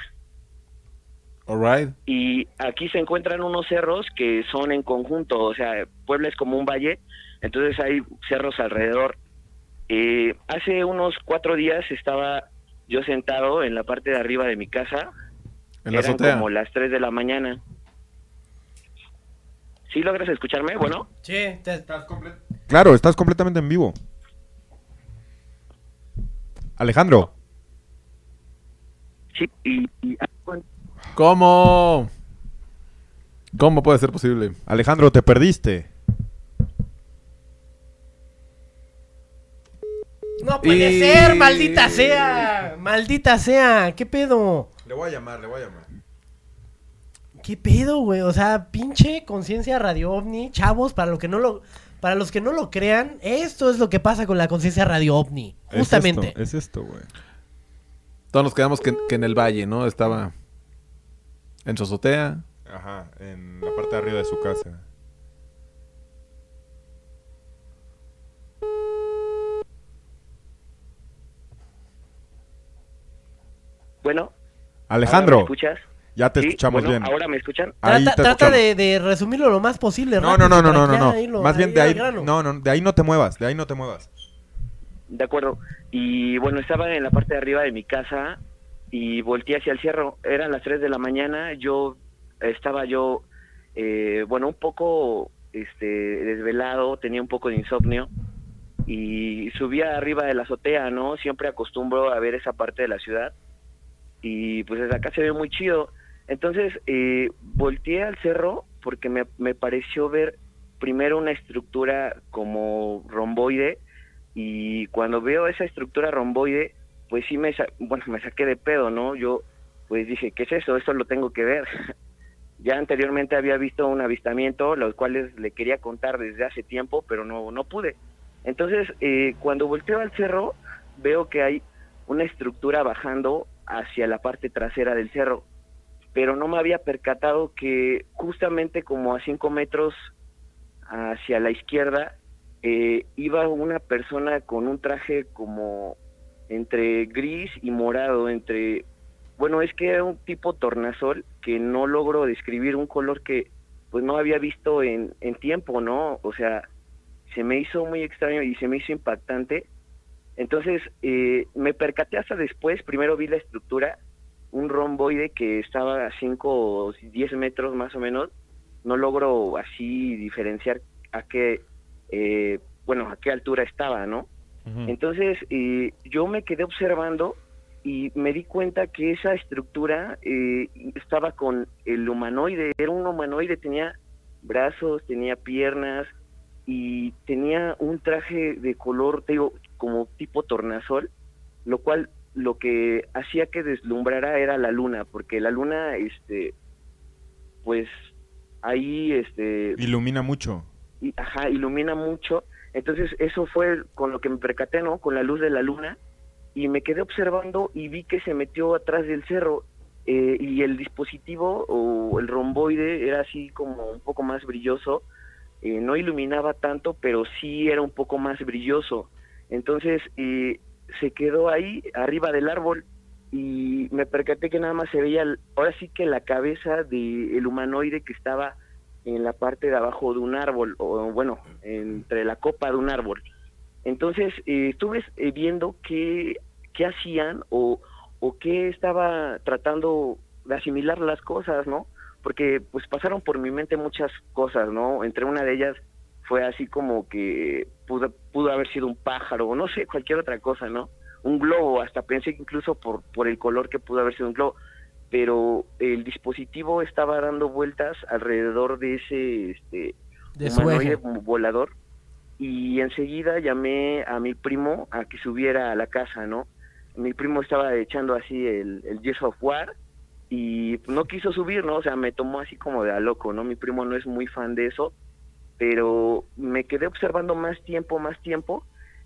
Alright. Y aquí se encuentran unos cerros que son en conjunto, o sea, Puebla es como un valle, entonces hay cerros alrededor. Eh, hace unos cuatro días estaba yo sentado en la parte de arriba de mi casa, En la eran azotea. como las 3 de la mañana. ¿Sí logras escucharme? Bueno, Sí, te- Claro, estás completamente en vivo. Alejandro. Y, y- ¿Cómo? ¿Cómo puede ser posible? Alejandro, te perdiste. No puede Y- ser, maldita sea. Maldita sea. ¿Qué pedo? Le voy a llamar, le voy a llamar. ¿Qué pedo, güey? O sea, pinche conciencia radio ovni, chavos, para los que no lo para los que no lo crean, esto es lo que pasa con la conciencia radio ovni, justamente. Es esto, güey. Todos nos quedamos que, que en el valle, ¿no? Estaba en su azotea. Ajá, en la parte de arriba de su casa. Bueno, ¿ahora Alejandro, ¿me escuchas? ya te Sí, escuchamos bueno, bien. ¿Ahora me escuchan? Ahí Trata, de, de resumirlo lo más posible. No, no, no, no, no, no, no. Más bien de ahí, no, no, de ahí no te muevas, de ahí no te muevas. De acuerdo. Y bueno, estaba en la parte de arriba de mi casa y volteé hacia el cerro. Eran las 3 de la mañana. Yo estaba yo, eh, bueno, un poco este, desvelado, tenía un poco de insomnio y subía arriba de la azotea, ¿no? Siempre acostumbro a ver esa parte de la ciudad y pues desde acá se ve muy chido. Entonces eh, volteé al cerro porque me, me pareció ver primero una estructura como romboide y cuando veo esa estructura romboide, pues sí me, sa- bueno, me saqué de pedo, ¿no? Yo pues dije, ¿qué es eso? Esto lo tengo que ver. *laughs* ya anteriormente había visto un avistamiento, los cuales le quería contar desde hace tiempo, pero no, no pude. Entonces, eh, cuando volteo al cerro, veo que hay una estructura bajando hacia la parte trasera del cerro, pero no me había percatado que justamente como a cinco metros hacia la izquierda eh, iba una persona con un traje como entre gris y morado, entre bueno, es que era un tipo tornasol que no logro describir un color que pues no había visto en, en tiempo, ¿no? O sea, se me hizo muy extraño y se me hizo impactante. Entonces, eh, me percaté hasta después, primero vi la estructura, un romboide que estaba a 5 o 10 metros más o menos, no logro así diferenciar a qué, eh, bueno, a qué altura estaba, ¿no? Entonces, eh, yo me quedé observando y me di cuenta que esa estructura eh, estaba con el humanoide, era un humanoide, tenía brazos, tenía piernas y tenía un traje de color, te digo, como tipo tornasol, lo cual lo que hacía que deslumbrara era la luna, porque la luna, este, pues ahí, este, Ilumina mucho. Y, ajá, ilumina mucho. Entonces eso fue con lo que me percaté, ¿no? Con la luz de la luna y me quedé observando y vi que se metió atrás del cerro eh, y el dispositivo o el romboide era así como un poco más brilloso, eh, no iluminaba tanto, pero sí era un poco más brilloso. Entonces eh, se quedó ahí arriba del árbol y me percaté que nada más se veía, ahora sí que la cabeza del humanoide que estaba en la parte de abajo de un árbol, o bueno, entre la copa de un árbol. Entonces, eh, estuve eh, viendo qué, qué hacían o, o qué estaba tratando de asimilar las cosas, ¿no? Porque pues pasaron por mi mente muchas cosas, ¿no? Entre una de ellas fue así como que pudo, pudo haber sido un pájaro, o no sé, cualquier otra cosa, ¿no? Un globo, hasta pensé que incluso por, por el color que pudo haber sido un globo pero el dispositivo estaba dando vueltas alrededor de ese este, De humanoide volador y enseguida llamé a mi primo a que subiera a la casa, ¿no? Mi primo estaba echando así el, el Gears of War y no quiso subir, ¿no? O sea, me tomó así como de a loco, ¿no? Mi primo no es muy fan de eso, pero me quedé observando más tiempo, más tiempo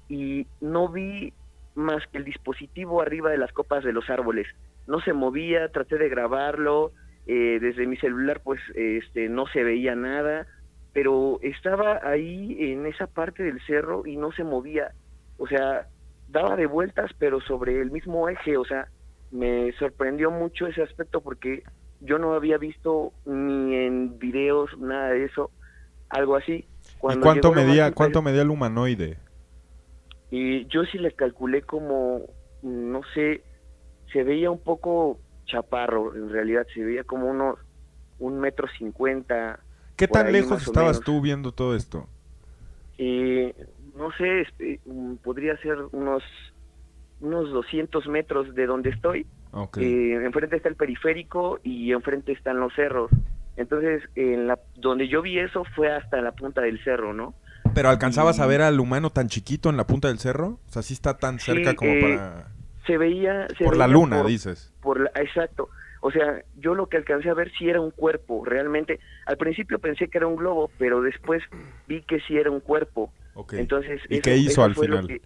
y no vi más que el dispositivo arriba de las copas de los árboles. No se movía, traté de grabarlo, eh, desde mi celular pues este no se veía nada, pero estaba ahí en esa parte del cerro y no se movía. O sea, daba de vueltas pero sobre el mismo eje, o sea, me sorprendió mucho ese aspecto porque yo no había visto ni en videos nada de eso, algo así. ¿Y Cuando cuánto lo más medía, cuánto medía el humanoide? y yo sí le calculé como, no sé, se veía un poco chaparro, en realidad, se veía como unos un metro cincuenta. ¿Qué tan lejos estabas tú viendo todo esto? Y no sé, este, mm, podría ser unos unos 200 metros de donde estoy. Ok. Eh, enfrente está el periférico y enfrente están los cerros. Entonces, en la, donde yo vi eso fue hasta la punta del cerro, ¿no? ¿Pero alcanzabas a ver al humano tan chiquito en la punta del cerro? O sea, sí está tan Sí, cerca como eh, para... Se veía... se Por la luna, por- dices. por la- exacto. O sea, yo lo que alcancé a ver sí era un cuerpo, realmente. Al principio pensé que era un globo, pero después vi que sí era un cuerpo. Ok. Entonces, ¿Y eso- qué hizo al final? que,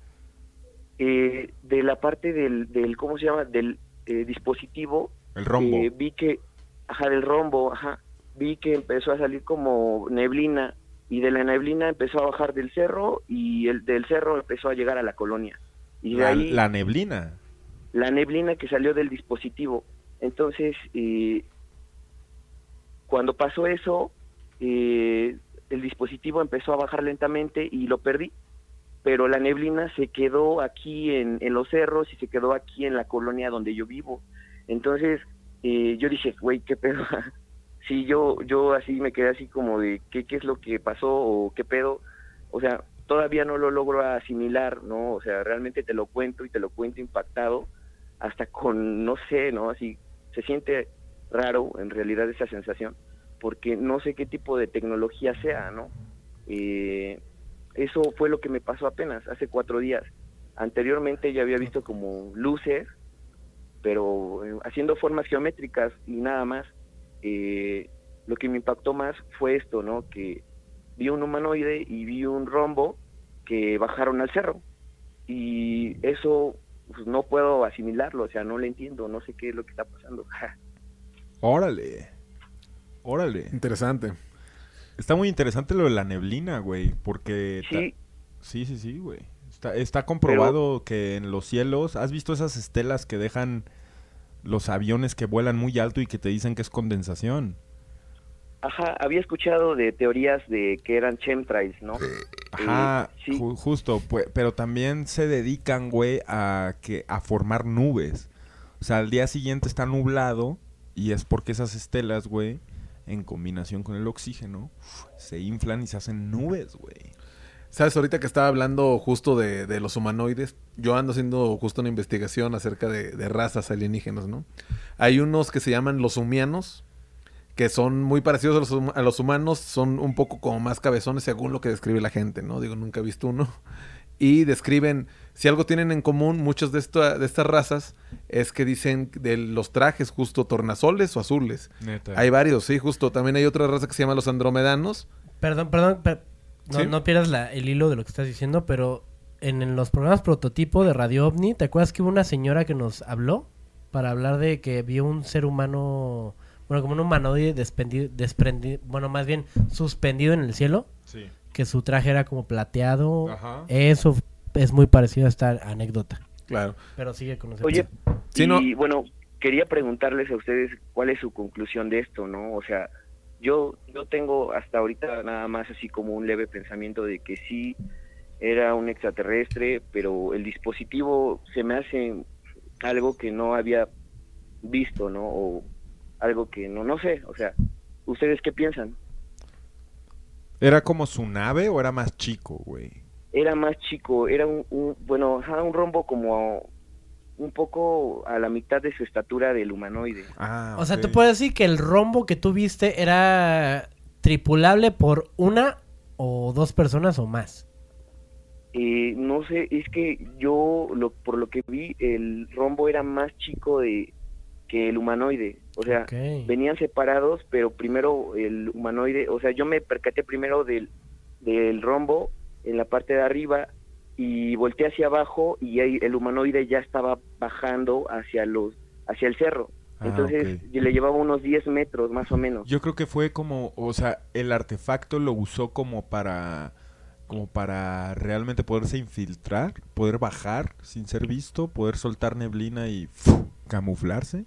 eh, de la parte del, del, ¿cómo se llama? Del eh, dispositivo, El rombo. eh, vi que, ajá, del rombo, ajá, vi que empezó a salir como neblina y de la neblina empezó a bajar del cerro y el del cerro empezó a llegar a la colonia. Y de la, ahí la neblina. La neblina que salió del dispositivo. Entonces, eh, cuando pasó eso, eh, el dispositivo empezó a bajar lentamente y lo perdí. Pero la neblina se quedó aquí en, en los cerros y se quedó aquí en la colonia donde yo vivo. Entonces, eh, yo dije, güey, qué pedo. *laughs* sí, yo, yo así me quedé así como de qué, qué es lo que pasó o qué pedo. O sea, todavía no lo logro asimilar, ¿no? O sea, realmente te lo cuento y te lo cuento impactado, hasta con, no sé, ¿no? Así, se siente raro en realidad esa sensación, porque no sé qué tipo de tecnología sea, ¿no? Eh, eso fue lo que me pasó apenas, hace cuatro días. Anteriormente ya había visto como luces, pero eh, haciendo formas geométricas y nada más. Eh, lo que me impactó más fue esto, ¿no? Que vi un humanoide y vi un rombo que bajaron al cerro. Y eso pues, no puedo asimilarlo, o sea, no lo entiendo, no sé qué es lo que está pasando. *laughs* Órale. Órale. Interesante. Está muy interesante lo de la neblina, güey, porque... ta- sí, Sí, sí, sí, güey. Está, está comprobado que en los cielos, ¿has visto esas estelas que dejan los aviones que vuelan muy alto y que te dicen que es condensación? Ajá, había escuchado de teorías de que eran chemtrails, ¿no? Ajá, Eh, sí. ju- justo, pues, pero también se dedican, güey, a que a formar nubes. O sea, al día siguiente está nublado y es porque esas estelas, güey, en combinación con el oxígeno, se inflan y se hacen nubes, güey. Sabes, ahorita que estaba hablando justo de, de los humanoides, yo ando haciendo justo una investigación acerca de, de razas alienígenas, ¿no? Hay unos que se llaman los humianos, que son muy parecidos a los, a los humanos, son un poco como más cabezones según lo que describe la gente, ¿no? Digo, nunca he visto uno. *laughs* Y describen, si algo tienen en común muchas de, esta- de estas razas, es que dicen de los trajes justo tornasoles o azules. Neta. Hay varios, sí, justo. También hay otra raza que se llama los andromedanos. Perdón, perdón, per- no, ¿Sí? no pierdas la- el hilo de lo que estás diciendo, pero en, en los programas prototipo de Radio OVNI, ¿te acuerdas que hubo una señora que nos habló para hablar de que vio un ser humano, bueno, como un humanoide despendi- desprendido, bueno, más bien suspendido en el cielo, Sí. que su traje era como plateado? Ajá. Eso es muy parecido a esta anécdota. Claro. Pero sigue con ese Oye, Sí, y no. bueno, quería preguntarles a ustedes cuál es su conclusión de esto, ¿no? O sea, yo, yo tengo hasta ahorita nada más así como un leve pensamiento de que sí era un extraterrestre, pero el dispositivo se me hace algo que no había visto, ¿no? O algo que no, no sé, o sea, ¿ustedes qué piensan? ¿Era como su nave o era más chico, güey? Era más chico, era un, un- bueno, un rombo como un poco a la mitad de su estatura del humanoide. Ah, O sea, ok. ¿tú puedes decir que el rombo que tú viste era tripulable por una o dos personas o más? Eh, no sé, es que yo, lo, por lo que vi, el rombo era más chico de que el humanoide. O sea, venían separados, pero primero el humanoide, o sea, yo me percaté primero del, del rombo en la parte de arriba y volteé hacia abajo y ahí el humanoide ya estaba bajando hacia los hacia el cerro. Ah, Entonces le llevaba unos 10 metros más o menos. Yo creo que fue como, o sea, el artefacto lo usó como para como para realmente poderse infiltrar, poder bajar sin ser visto, poder soltar neblina y camuflarse.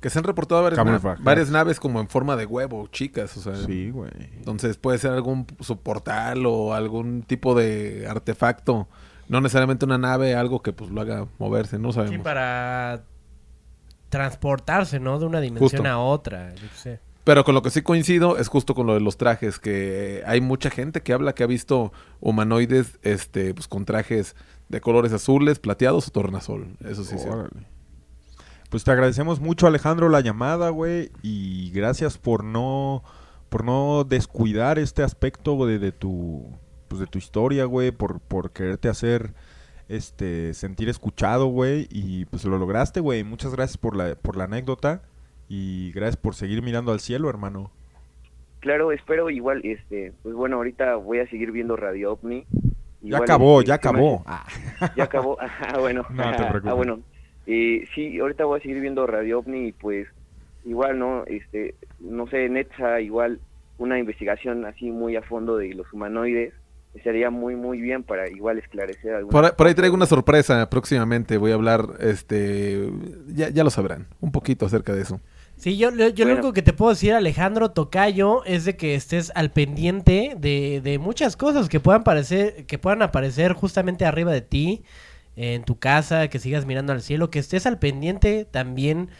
Que se han reportado varias, na- varias naves como en forma de huevo, chicas. O sea, Sí, güey. entonces puede ser algún soportal o algún tipo de artefacto. No necesariamente una nave, algo que pues lo haga moverse, no sabemos. Sí, para transportarse, ¿no? De una dimensión Justo. a otra. Yo qué sé. Pero con lo que sí coincido es justo con lo de los trajes, que hay mucha gente que habla que ha visto humanoides este, pues, con trajes de colores azules, plateados o tornasol. Eso sí, sí. Pues te agradecemos mucho Alejandro la llamada, güey, y gracias por no por no descuidar este aspecto de, de tu pues de tu historia, güey, por por quererte hacer este sentir escuchado, güey, y pues lo lograste, güey. Muchas gracias por la por la anécdota y gracias por seguir mirando al cielo, hermano. Claro, espero igual, este, pues bueno, ahorita voy a seguir viendo Radio OVNI. Ya Igual, acabó, este, ya me acabó. Ya acabó, *laughs* ajá, bueno. *laughs* No te preocupes. Ah, bueno. Eh, sí, ahorita voy a seguir viendo Radio OVNI y pues igual, ¿no? Este, no sé, Netza igual una investigación así muy a fondo de los humanoides. estaría muy, muy bien para igual esclarecer algunas Por, ahí- por ahí cosas. traigo una sorpresa próximamente. Voy a hablar, este, ya, ya lo sabrán, un poquito acerca de eso. Sí, yo, yo, yo lo único que te puedo decir, Alejandro Tocayo, es de que estés al pendiente de, de muchas cosas que puedan parecer, que puedan aparecer justamente arriba de ti, en tu casa, que sigas mirando al cielo, que estés al pendiente también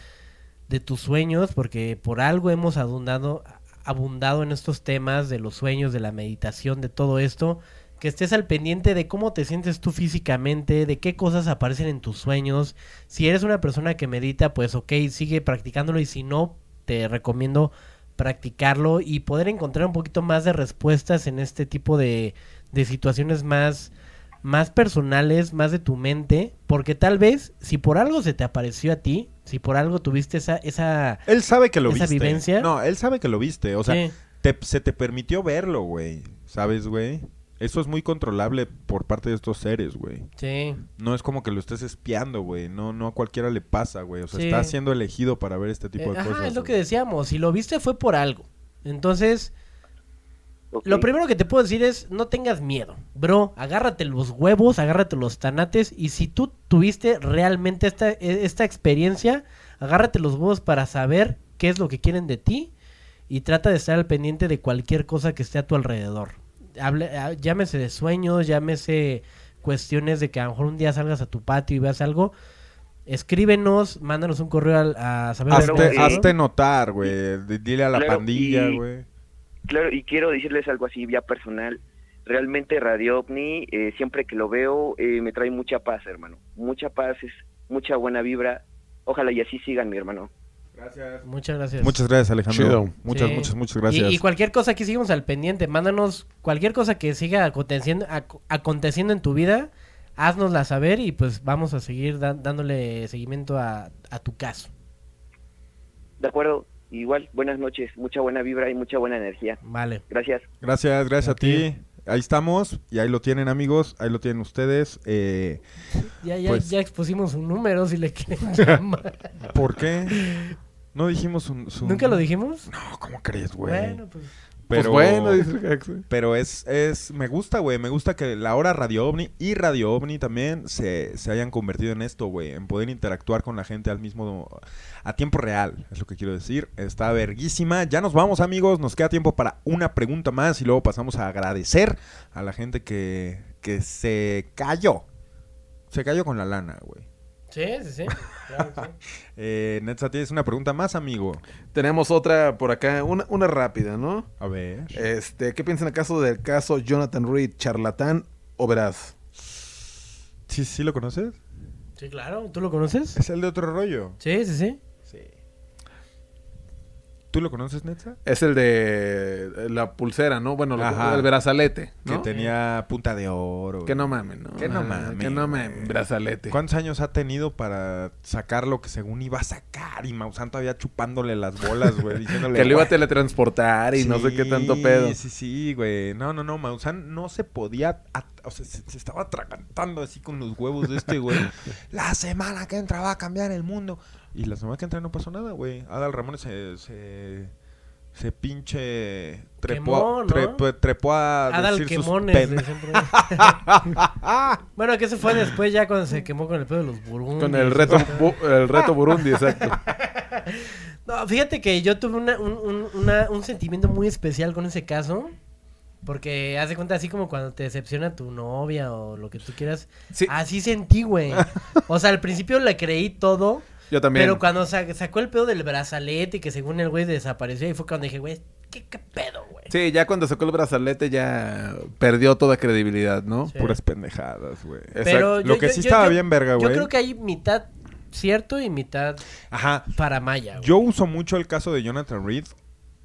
de tus sueños, porque por algo hemos abundado, abundado en estos temas de los sueños, de la meditación, de todo esto. Que estés al pendiente de cómo te sientes tú físicamente, de qué cosas aparecen en tus sueños. Si eres una persona que medita, pues ok, sigue practicándolo y si no, te recomiendo practicarlo y poder encontrar un poquito más de respuestas en este tipo de, de situaciones más, más personales, más de tu mente, porque tal vez si por algo se te apareció a ti, si por algo tuviste esa, esa, Él sabe que lo ¿Esa viste. vivencia? No, él sabe que lo viste. O sea, Sí. te- se te permitió verlo, güey. ¿Sabes, güey? Eso es muy controlable por parte de estos seres, güey. sí, No es como que lo estés espiando, güey. No, no a cualquiera le pasa, güey. O sea, Sí. está siendo elegido para ver este tipo Eh, de ajá, cosas. es lo güey. que decíamos, si lo viste fue por algo. Entonces, Lo primero que te puedo decir es no tengas miedo, bro. Agárrate los huevos, agárrate los tanates y si tú tuviste realmente esta, e- esta experiencia, agárrate los huevos para saber qué es lo que quieren de ti y trata de estar al pendiente de cualquier cosa que esté a tu alrededor. Hable, ah, llámese de sueños, llámese cuestiones de que a lo mejor un día salgas a tu patio y veas algo. Escríbenos, mándanos un correo al- a, saber Hazte- Hazte, notar, güey. Dile a la Claro, pandilla, y- güey. Claro, y quiero decirles algo así ya personal. Realmente Radio OVNI, eh, siempre que lo veo, eh, me trae mucha paz, hermano. Mucha paz, es mucha buena vibra. Ojalá y así sigan, mi hermano. Gracias. Muchas gracias. Muchas gracias, Alejandro. Chido. Muchas, Sí. muchas, muchas gracias. Y, cualquier cosa aquí seguimos al pendiente. Mándanos cualquier cosa que siga aconteciendo, ac- aconteciendo en tu vida. Haznosla saber y pues vamos a seguir da- dándole seguimiento a, a tu caso. De acuerdo, igual, buenas noches, mucha buena vibra y mucha buena energía. Vale. Gracias. Gracias, gracias a, ti. Ahí estamos. Y ahí lo tienen, amigos. Ahí lo tienen ustedes. Eh, Ya, ya, Pues- ya expusimos un número si le quieren *laughs* llamar. ¿Por qué? No dijimos su, su- ¿Nunca lo dijimos? No, ¿cómo crees, güey? Bueno, pues. Pero, Pues bueno, dice pero es, es, me gusta, güey, me gusta que la hora Radio OVNI y Radio OVNI también se, se hayan convertido en esto, güey, en poder interactuar con la gente al mismo, a tiempo real, es lo que quiero decir. Está verguísima. Ya nos vamos, amigos, nos queda tiempo para una pregunta más y luego pasamos a agradecer a la gente que, que se cayó. Se cayó con la lana, güey. Sí, sí, sí. Claro que sí. *laughs* Eh, Netza, tienes una pregunta más, amigo. Tenemos otra por acá, una, una rápida, ¿no? A ver. Este, ¿qué piensan acaso del caso Jonathan Reed, charlatán o veraz? ¿Sí, sí lo conoces? Sí, claro. ¿Tú lo conoces? Es el de otro rollo. Sí, sí, sí. ¿Tú lo conoces, Netza? Es el de eh, la pulsera, ¿no? Bueno, Ajá. el brazalete, Que tenía punta de oro. Que no mamen, ¿no? Que no mamen, Que no mamen, brazalete. ¿Cuántos años ha tenido para sacar lo que según iba a sacar? Y Maussan todavía chupándole las bolas, güey, *laughs* diciéndole... Que lo iba a teletransportar y no sé qué tanto pedo. Sí, sí, güey. No, no, no. Maussan no se podía... O sea, se, se estaba atragantando así con los huevos de este, güey. *laughs* la semana que entra va a cambiar el mundo. Y la semana que entra no pasó nada, güey. Adal Ramones se... se se pinche trepó, Quemó, ¿no? trepó, trepó a Adal decir sus quemones. pen- ahí. *laughs* bueno, que se fue después ya cuando se quemó con el pedo de los burundos. Con el reto, *laughs* bu- el reto Burundi, exacto. No, fíjate que yo tuve una- un, un- una- un sentimiento muy especial con ese caso. Porque haz de cuenta así como cuando te decepciona tu novia o lo que tú quieras. Sí. Así sentí, güey. O sea, al principio le creí todo. Yo también. Pero cuando sa- sacó el pedo del brazalete y que según el güey desapareció, ahí fue cuando dije, güey, ¿qué, qué pedo, güey? Sí, ya cuando sacó el brazalete ya perdió toda credibilidad, ¿no? Sí. Puras pendejadas, güey. Pero Lo que sí estaba bien verga, Yo güey. creo que hay mitad cierto y mitad Ajá. para Maya, güey. Yo uso mucho el caso de Jonathan Reed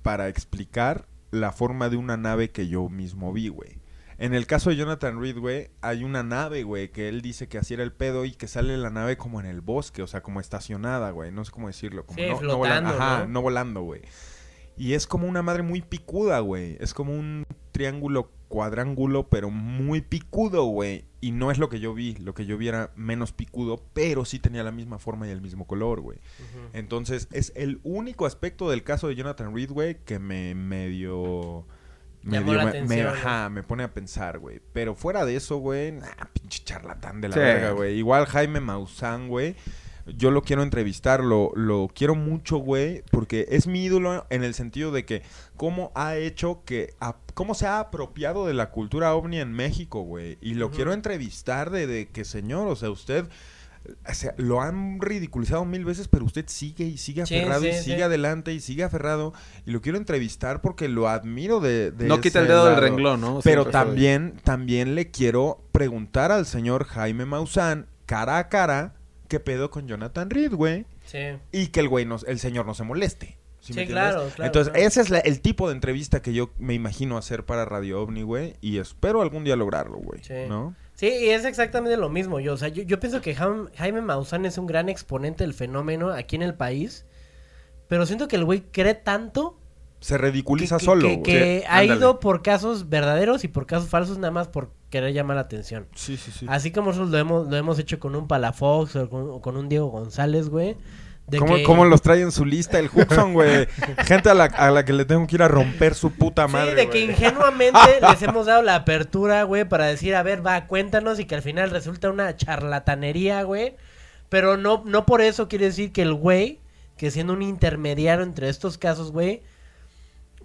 para explicar la forma de una nave que yo mismo vi, güey. En el caso de Jonathan Reed, güey, hay una nave, güey, que él dice que así era el pedo y que sale la nave como en el bosque, o sea, como estacionada, güey. No sé cómo decirlo. Como Sí, no, flotando, volando. Ajá, ¿no? no volando, güey. Y es como una madre muy picuda, güey. Es como un triángulo cuadrángulo, pero muy picudo, güey. Y no es lo que yo vi. Lo que yo vi era menos picudo, pero sí tenía la misma forma y el mismo color, güey. Entonces, es el único aspecto del caso de Jonathan Reed, güey, que me medio me, Llamó dio- la me- atención, me- ¿no? ajá, me pone a pensar, güey. Pero fuera de eso, güey, nah, pinche charlatán de la Sí. verga, güey. Igual Jaime Maussan, güey. Yo lo quiero entrevistar, lo, lo quiero mucho, güey, porque es mi ídolo en el sentido de que cómo ha hecho que, a- cómo se ha apropiado de la cultura ovni en México, güey. Y lo quiero entrevistar de, de que, señor, o sea, usted, o sea, lo han ridiculizado mil veces, pero usted sigue y sigue Sí, aferrado y sigue sí. adelante y sigue aferrado. Y lo quiero entrevistar porque lo admiro de, de No quita el dedo del renglón, ¿no? Pero Siempre también, también le quiero preguntar al señor Jaime Maussan, cara a cara, qué pedo con Jonathan Reed, güey. Sí. Y que el güey, no, el señor no se moleste. ¿sí claro, claro, Entonces, claro. ese es la- el tipo de entrevista que yo me imagino hacer para Radio OVNI, güey. Y espero algún día lograrlo, güey. Sí. ¿No? Sí, y es exactamente lo mismo. Yo, o sea, yo, yo pienso que Jaime, Jaime Maussan es un gran exponente del fenómeno aquí en el país. Pero siento que el güey cree tanto Se ridiculiza que- solo, que- que Sí, ha ándale. ido por casos verdaderos y por casos falsos nada más por querer llamar la atención. Sí, sí, sí. Así como nosotros lo hemos, lo hemos hecho con un Palafox o con, o con un Diego González, güey. De ¿Cómo, que- cómo los trae en su lista el Huxon, güey? *laughs* Gente a la, a la que le tengo que ir a romper su puta madre, Sí, de que ingenuamente *laughs* les hemos dado la apertura, güey, para decir, a ver, va, cuéntanos y que al final resulta una charlatanería, güey. Pero no, no por eso quiere decir que el güey, que siendo un intermediario entre estos casos, güey,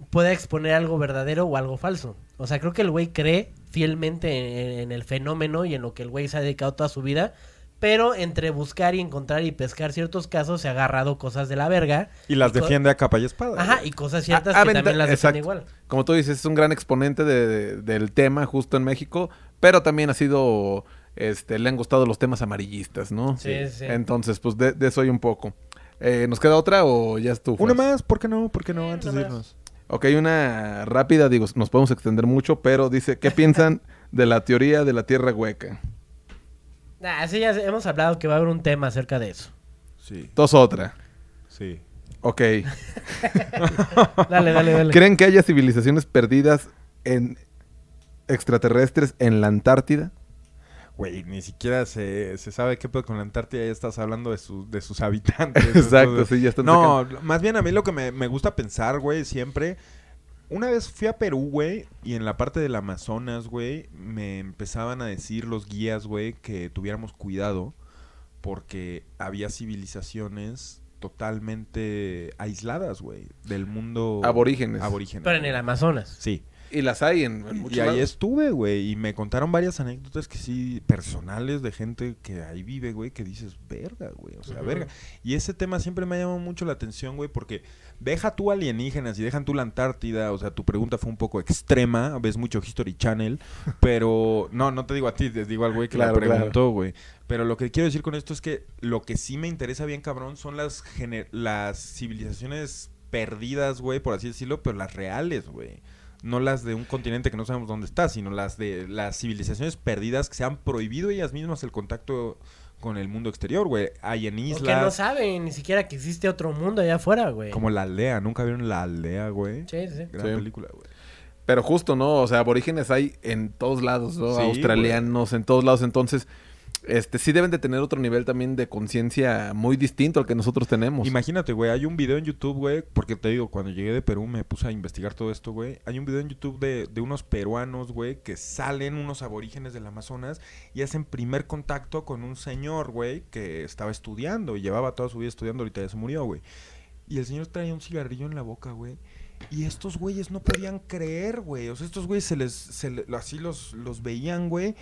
pueda exponer algo verdadero o algo falso. O sea, creo que el güey cree fielmente en, en el fenómeno y en lo que el güey se ha dedicado toda su vida. Pero entre buscar y encontrar y pescar ciertos casos se ha agarrado cosas de la verga. Y las defiende a capa y espada. Ajá, y cosas ciertas Ah, que aventa- también las defiende igual. Como tú dices, es un gran exponente de- de- del tema justo en México, pero también ha sido, este, le han gustado los temas amarillistas, ¿no? Sí, sí. Entonces, pues de, de eso hay un poco. Eh, ¿Nos queda otra o ya estuvo? Una más, ¿por qué no? ¿Por qué no? Eh, Antes de más. irnos. Ok, una rápida, digo, nos podemos extender mucho, pero dice, ¿qué piensan *laughs* de la teoría de la Tierra hueca? Ah, sí, ya hemos hablado que va a haber un tema acerca de eso. Sí, Dos otra. sí. Ok. *laughs* Dale, dale, dale. ¿Creen que haya civilizaciones perdidas en extraterrestres en la Antártida? Güey, ni siquiera se, se sabe qué pedo con la Antártida. Ya estás hablando de, sus de sus habitantes. *laughs* Exacto, Entonces, sí, ya están No, más bien a mí lo que me, me gusta pensar, güey, siempre... Una vez fui a Perú, güey, y en la parte del Amazonas, güey, me empezaban a decir los guías, güey, que tuviéramos cuidado porque había civilizaciones totalmente aisladas, güey, del mundo... Aborígenes. Aborígenes. Pero en el Amazonas. Sí. Y las hay en, en muchos Y ahí lados. estuve, güey, y me contaron varias anécdotas que sí, personales de gente que ahí vive, güey, que dices, verga, güey, o sea, verga. Y ese tema siempre me ha llamado mucho la atención, güey, porque deja tú alienígenas y dejan tú la Antártida, o sea, tu pregunta fue un poco extrema, ves mucho History Channel, *laughs* pero no, no te digo a ti, te digo al güey que Claro, la preguntó, güey. Pero lo que quiero decir con esto es que lo que sí me interesa bien, cabrón, son las, gener- las civilizaciones perdidas, güey, por así decirlo, pero las reales, güey no las de un continente que no sabemos dónde está, sino las de las civilizaciones perdidas que se han prohibido ellas mismas el contacto con el mundo exterior, güey. Hay en Porque no islas saben ni siquiera que existe otro mundo allá afuera, güey. como la aldea, nunca vieron la aldea, güey. Sí, sí. Gran Sí. película, güey. Pero justo, ¿no? O sea, aborígenes hay en todos lados, ¿no? Sí, Australianos, en todos lados. Entonces, este sí deben de tener otro nivel también de conciencia muy distinto al que nosotros tenemos. Imagínate, güey, hay un video en YouTube, güey, porque te digo, cuando llegué de Perú me puse a investigar todo esto, güey. Hay un video en YouTube de, de unos peruanos, güey, que salen unos aborígenes del Amazonas y hacen primer contacto con un señor, güey, que estaba estudiando y llevaba toda su vida estudiando, ahorita ya se murió, güey. Y el señor traía un cigarrillo en la boca, güey. Y estos güeyes no podían creer, güey. O sea, estos güeyes se les, así los, los veían, güey.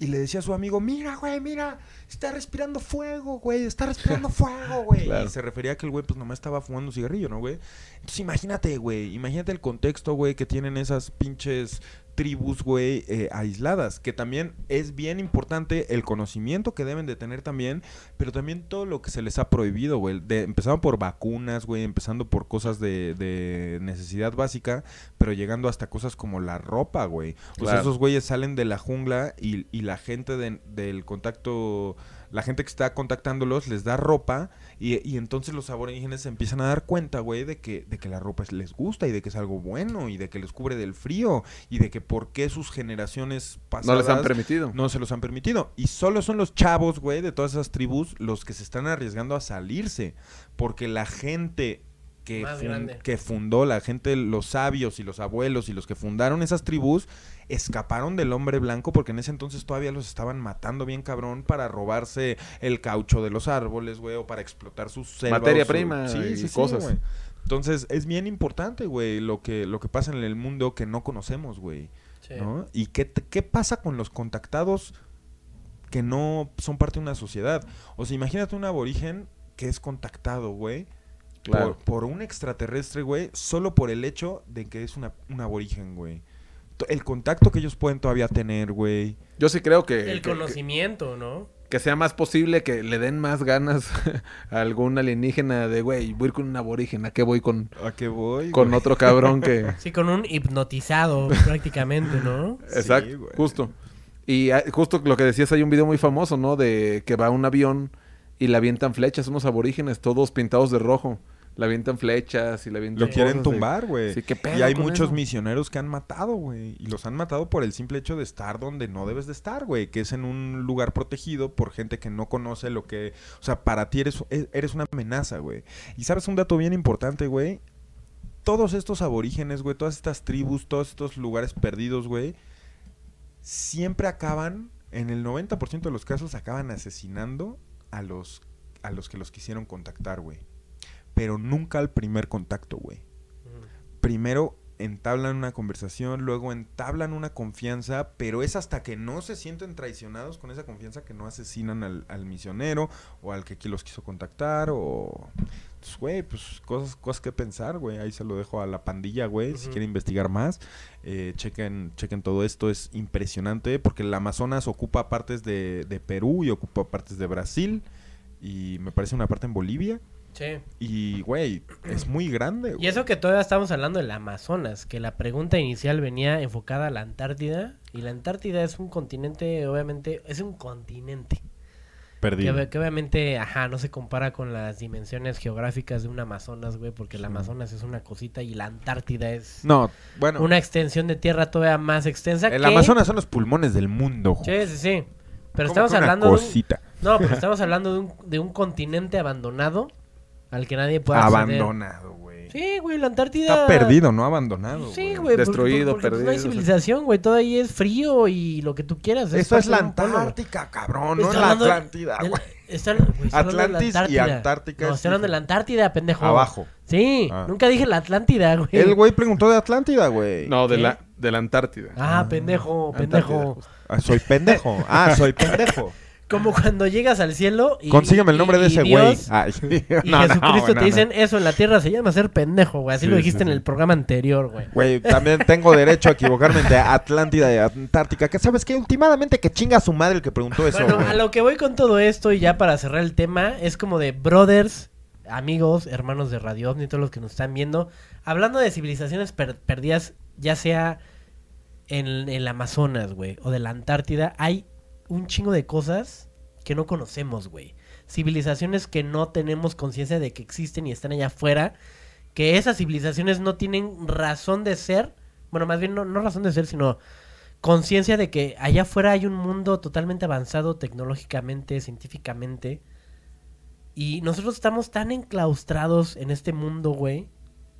Y le decía a su amigo, mira, güey, mira, está respirando fuego, güey, está respirando fuego, *laughs* güey. Claro. Y se refería a que el güey, pues, nomás estaba fumando cigarrillo, ¿no, güey? Entonces, imagínate, güey, imagínate el contexto, güey, que tienen esas pinches tribus, güey, eh, aisladas. Que también es bien importante el conocimiento que deben de tener también, pero también todo lo que se les ha prohibido, güey. Empezando por vacunas, güey, empezando por cosas de, de necesidad básica, pero llegando hasta cosas como la ropa, güey. O sea, esos güeyes salen de la jungla y, y la gente de- del contacto, la gente que está contactándolos les da ropa y, y entonces los aborígenes se empiezan a dar cuenta, güey, de que, de que la ropa es- les gusta y de que es algo bueno y de que les cubre del frío y de que por qué sus generaciones no pasadas les han permitido. no se los han permitido. Y solo son los chavos, güey, de todas esas tribus los que se están arriesgando a salirse. Porque la gente que, Más fun- grande. que fundó la gente, los sabios y los abuelos y los que fundaron esas tribus, escaparon del hombre blanco porque en ese entonces todavía los estaban matando bien cabrón para robarse el caucho de los árboles, güey, o para explotar sus selvas. Materia su- prima sí, y sí, sí, cosas. Entonces, es bien importante, güey, lo que, lo que pasa en el mundo que no conocemos, güey. Sí. ¿no? ¿Y qué, qué pasa con los contactados que no son parte de una sociedad? O sea, imagínate un aborigen que es contactado, güey, Claro. por, por un extraterrestre, güey, solo por el hecho de que es una, un aborigen, güey. El contacto que ellos pueden todavía tener, güey. Yo sí creo que, El que- conocimiento, ¿no? que sea más posible que le den más ganas *laughs* a algún alienígena de, güey, voy con un aborigen, ¿a qué voy con, ¿A qué voy? con güey? otro cabrón que... *laughs* Sí, con un hipnotizado *laughs* prácticamente, ¿no? Exacto, güey. justo. Y ah, justo lo que decías, hay un video muy famoso, ¿no? De que va un avión y le avientan flechas, unos aborígenes todos pintados de rojo. Le avientan flechas y le avientan Lo quieren cosas tumbar, güey. Sí, ¿qué pedo y hay con muchos eso? misioneros que han matado, güey. Y los han matado por el simple hecho de estar donde no debes de estar, güey. Que es en un lugar protegido por gente que no conoce lo que... O sea, para ti eres, e- eres una amenaza, güey. Y sabes un dato bien importante, güey. Todos estos aborígenes, güey, todas estas tribus, todos estos lugares perdidos, güey, siempre acaban, en el 90% de los casos, acaban asesinando a los, a los que los quisieron contactar, güey. Pero nunca al primer contacto, güey. Primero entablan una conversación, luego entablan una confianza, pero es hasta que no se sienten traicionados con esa confianza que no asesinan al, al misionero o al que qui- los quiso contactar o... Pues, güey, pues cosas, cosas que pensar, güey. Ahí se lo dejo a la pandilla, güey, si Ujú. quiere investigar más. Eh, chequen, chequen todo esto, es impresionante porque el Amazonas ocupa partes de, de Perú y ocupa partes de Brasil y me parece una parte en Bolivia. Sí. Y, güey, es muy grande. Y eso que todavía estamos hablando del Amazonas, que la pregunta inicial venía enfocada a la Antártida, y la Antártida es un continente, obviamente, es un continente, perdido. que obviamente, ajá, no se compara con las dimensiones geográficas de un Amazonas, güey, porque el Amazonas es una cosita y la Antártida es No, bueno, una extensión de tierra todavía más extensa el que... Amazonas son los pulmones del mundo. jo. Sí, sí, sí. Pero ¿Cómo estamos hablando de un, cosita. No, pero estamos hablando de un, de un continente abandonado al que nadie puede acceder. Abandonado, güey. Sí, güey, la Antártida... Está perdido, no abandonado. Sí, güey. Destruido, porque, pues, No hay perdido, civilización, güey. Todo ahí es frío y lo que tú quieras. Eso es la polo. Antártica, cabrón, no es la Atlántida, güey. Atlantis y. Antártica No, estoy de la. Antártida, pendejo. Abajo. Sí, Ah. nunca dije la Atlántida, güey. El güey preguntó de Atlántida, güey. No, de ¿Qué? la, de la Antártida. Ah, pendejo, Antártida, pendejo. Ah, soy pendejo. Ah, soy *laughs* pendejo. Como cuando llegas al cielo y... Consígueme el nombre y- de ese güey. Y *laughs* no, Jesucristo no, te dicen, eso en la tierra se llama ser pendejo, güey. Así Sí, lo sí, dijiste en el programa anterior, güey. Güey, también tengo derecho a equivocarme entre Atlántida y Antártica. Que sabes que últimamente que chinga a su madre el que preguntó eso. Bueno, a lo que voy con todo esto y ya para cerrar el tema, es como de brothers, amigos, hermanos de Radio OVNI, todos los que nos están viendo, hablando de civilizaciones per- perdidas, ya sea en el Amazonas, güey, o de la Antártida, hay un chingo de cosas que no conocemos, güey. Civilizaciones que no tenemos conciencia de que existen y están allá afuera, que esas civilizaciones no tienen razón de ser, bueno, más bien no, no razón de ser, sino conciencia de que allá afuera hay un mundo totalmente avanzado tecnológicamente, científicamente. Y nosotros estamos tan enclaustrados en este mundo, güey,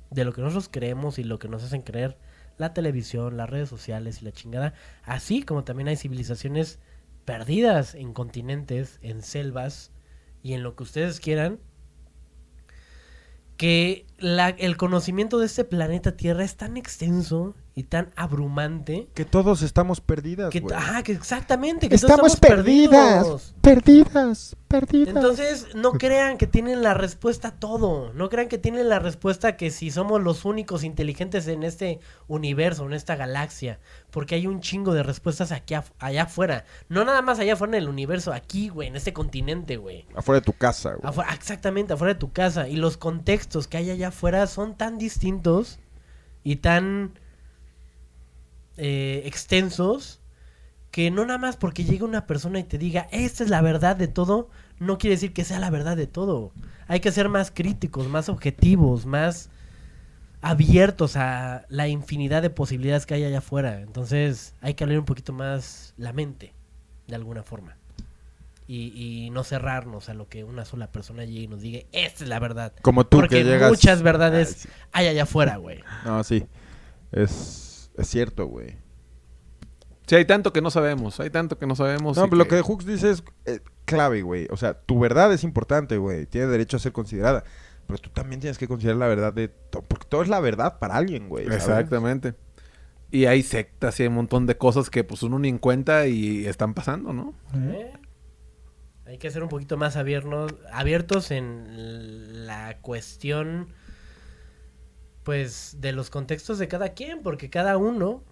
de lo que nosotros creemos y lo que nos hacen creer la televisión, las redes sociales y la chingada. Así como también hay civilizaciones perdidas en continentes, en selvas y en lo que ustedes quieran. Que la- el conocimiento de este planeta Tierra es tan extenso y tan abrumante Que todos estamos perdidas, que, ah, que exactamente, que todos Estamos perdidas. Perdidas. Perdidas. Entonces, no crean que tienen la respuesta a todo. No crean que tienen la respuesta que si somos los únicos inteligentes en este universo, en esta galaxia. Porque hay un chingo de respuestas aquí af- allá afuera. No nada más allá afuera en el universo, aquí, güey, en este continente, güey. Afuera de tu casa, güey. Exactamente, afuera de tu casa. Y los contextos que hay allá afuera son tan distintos y tan eh, extensos que no nada más porque llegue una persona y te diga, esta es la verdad de todo, no quiere decir que sea la verdad de todo. Hay que ser más críticos, más objetivos, más abiertos a la infinidad de posibilidades que hay allá afuera. Entonces hay que abrir un poquito más la mente, de alguna forma. Y, y no cerrarnos a lo que una sola persona llegue y nos diga, esta es la verdad. Como tú Porque que llegas... muchas verdades Ay, sí. hay allá afuera, güey. No, sí. Es, es cierto, güey. Sí, hay tanto que no sabemos. Hay tanto que no sabemos. No, pero lo que Hooks dice es eh, clave, güey. O sea, tu verdad es importante, güey. Tiene derecho a ser considerada. Pero tú también tienes que considerar la verdad de... to- Porque todo es la verdad para alguien, güey. Exactamente. Y hay sectas y hay un montón de cosas que pues uno ni en cuenta y están pasando, ¿no? ¿Eh? Hay que ser un poquito más abiernos, abiertos en la cuestión, pues, de los contextos de cada quien, porque cada uno,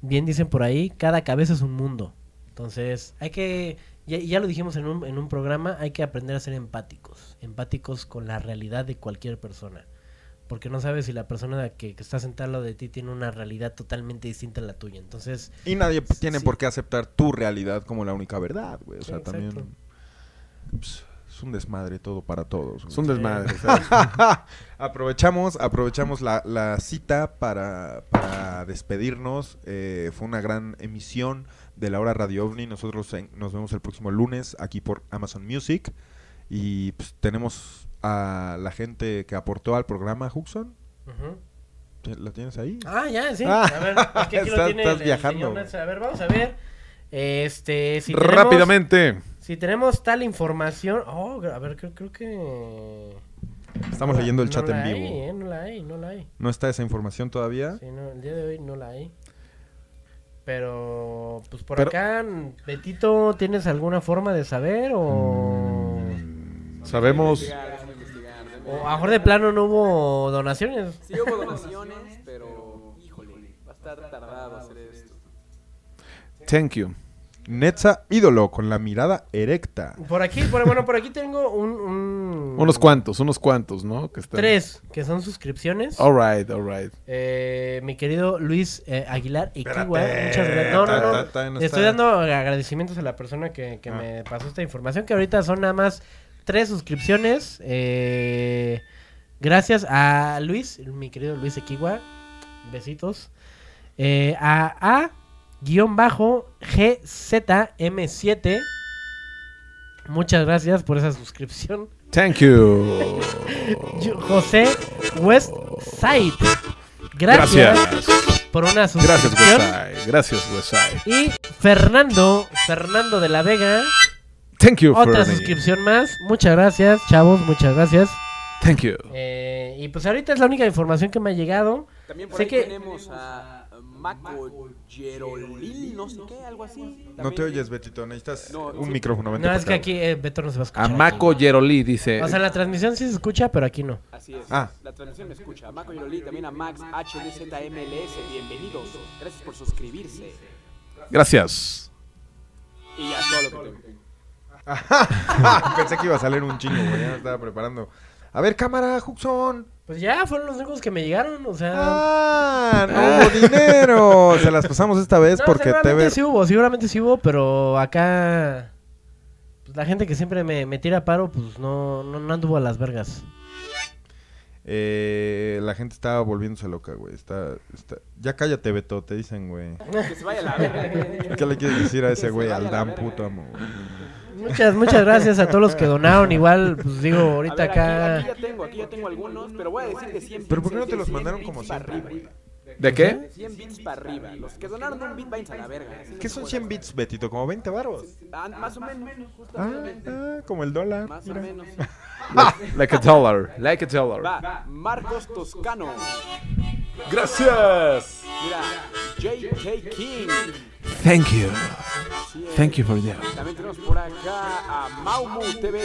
bien dicen por ahí, cada cabeza es un mundo. Entonces, hay que, ya, ya lo dijimos en un, en un programa, hay que aprender a ser empáticos, empáticos con la realidad de cualquier persona. Porque no sabes si la persona que, que está sentada al lado de ti tiene una realidad totalmente distinta a la tuya. Entonces, Y nadie tiene Sí. por qué aceptar tu realidad como la única verdad, güey. O sea, también... pues, es un desmadre todo para todos. güey. Es un desmadre. ¿sabes? *laughs* aprovechamos, aprovechamos la, la cita para, para despedirnos. Eh, fue una gran emisión de la hora Radio OVNI. Nosotros en- nos vemos el próximo lunes aquí por Amazon Music. Y pues, tenemos a la gente que aportó al programa, Huxon. ujú. ¿Ti- ¿La tienes ahí? Ah, ya, sí. Ah, a ver, es que aquí *laughs* lo estás- tiene estás el- el viajando. señor Nats. A ver, vamos a ver. Este, si tenemos, Rápidamente. Si tenemos tal información. Oh, a ver, creo, creo que. Estamos leyendo el no chat la en hay, vivo. eh, no la hay, no la hay. ¿No está esa información todavía? Sí, no, el día de hoy no la hay. Pero, pues por Pero- acá, Betito, ¿tienes alguna forma de saber o.? Sabemos. O a lo mejor de plano no hubo donaciones. Sí hubo donaciones, pero híjole, va a estar tardado hacer esto. Thank you. Netza ídolo con la mirada erecta. Por aquí, por, bueno, por aquí tengo un. un- Unos cuantos, unos cuantos, ¿no? Que están... Tres, que son suscripciones. Alright, alright. Eh, mi querido Luis eh, Aguilar Espérate, muchas gracias. No, no, no. ta- ta- no Le está. estoy dando agradecimientos a la persona que, que Ah. me pasó esta información, que ahorita son nada más tres suscripciones. Eh, gracias a Luis, mi querido Luis Equigua. Besitos. Eh, a A guion bajo GZM7. Muchas gracias por esa suscripción. Thank you. *laughs* Yo- José Westside. Gracias, Gracias. por una Gracias, suscripción. Westside. Gracias, Westside. Y Fernando, Fernando de la Vega, Thank you, otra suscripción más. Muchas gracias, chavos, muchas gracias. Thank you. Eh, y pues ahorita es la única información que me ha llegado. También por Sé ahí que- tenemos a Mako Gerolil, no sé qué, algo así. No te oyes, Betito. Necesitas No, un sí. micrófono. vente No, es que acá. aquí eh, Beto no se va a escuchar. A. Yeroli dice. O sea, la transmisión sí se escucha, pero aquí no. Así es. Ah. La transmisión me escucha. A Mako Gerolil, también a Max HDZ MLS. Bienvenidos. Gracias por suscribirse. Gracias. Y ya todo lo que tengo. *laughs* Pensé que iba a salir un chingo, güey. Ya me estaba preparando. A ver, cámara, Huxon. Pues ya fueron los únicos que me llegaron, o sea. Ah, no *laughs* hubo dinero. Se las pasamos esta vez no, porque seguramente TV. sí hubo, seguramente sí hubo, pero acá. Pues la gente que siempre me, me tira paro, pues no, no, no anduvo a las vergas. Eh, la gente estaba volviéndose loca, güey. Está, está... Ya cállate, Beto, te dicen, güey. *laughs* Que se vaya a la verga. ¿Qué le quieres decir a ese güey? Al Dan puto amo. güey? Muchas, muchas gracias a todos los que donaron. Igual, pues digo, A ahorita ver, aquí, acá. aquí ya tengo, aquí ya tengo algunos, pero voy a decir de 100 Pero ¿por qué no bits, te los 100 mandaron como para siempre? ¿De qué? De 100 bits para arriba. Los que donaron un bit, váyanse a la verga. ¿Qué son puede. 100 bits, Betito? ¿Como 20 baros? Ah, más o menos, Ah, justamente. ah, como el dólar. Más o mira. menos. Like, *laughs* like a dollar. Like a dollar. Va, Marcos Toscano. Gracias. Mira, J.K. King. Thank you. Thank you for that. También tenemos por acá a Maumu TV.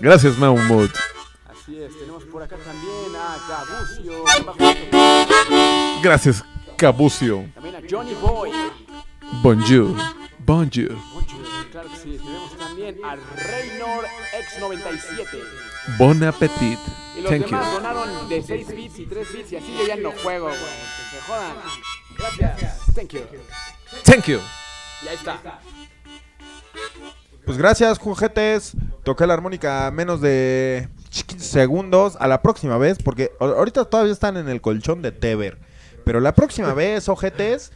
Gracias, Mahmoud. Así es, tenemos por acá también a Gabucio. bajo- Gracias, Cabucio. También a Johnny Boy. Bonjour. Bonjour. Mucho, claro que sí. Tenemos también a Reynor X97. Bon appetit. Y los Thank you. demás donaron de 6 bits y 3 bits y así yo ya no juego, güey. Que se jodan. Gracias. Thank you. Thank you. Y ahí está. Pues gracias, juguetes. Toqué la armónica menos de 15 segundos. A la próxima vez, porque ahorita todavía están en el colchón de Tever. Pero la próxima vez, ojetes,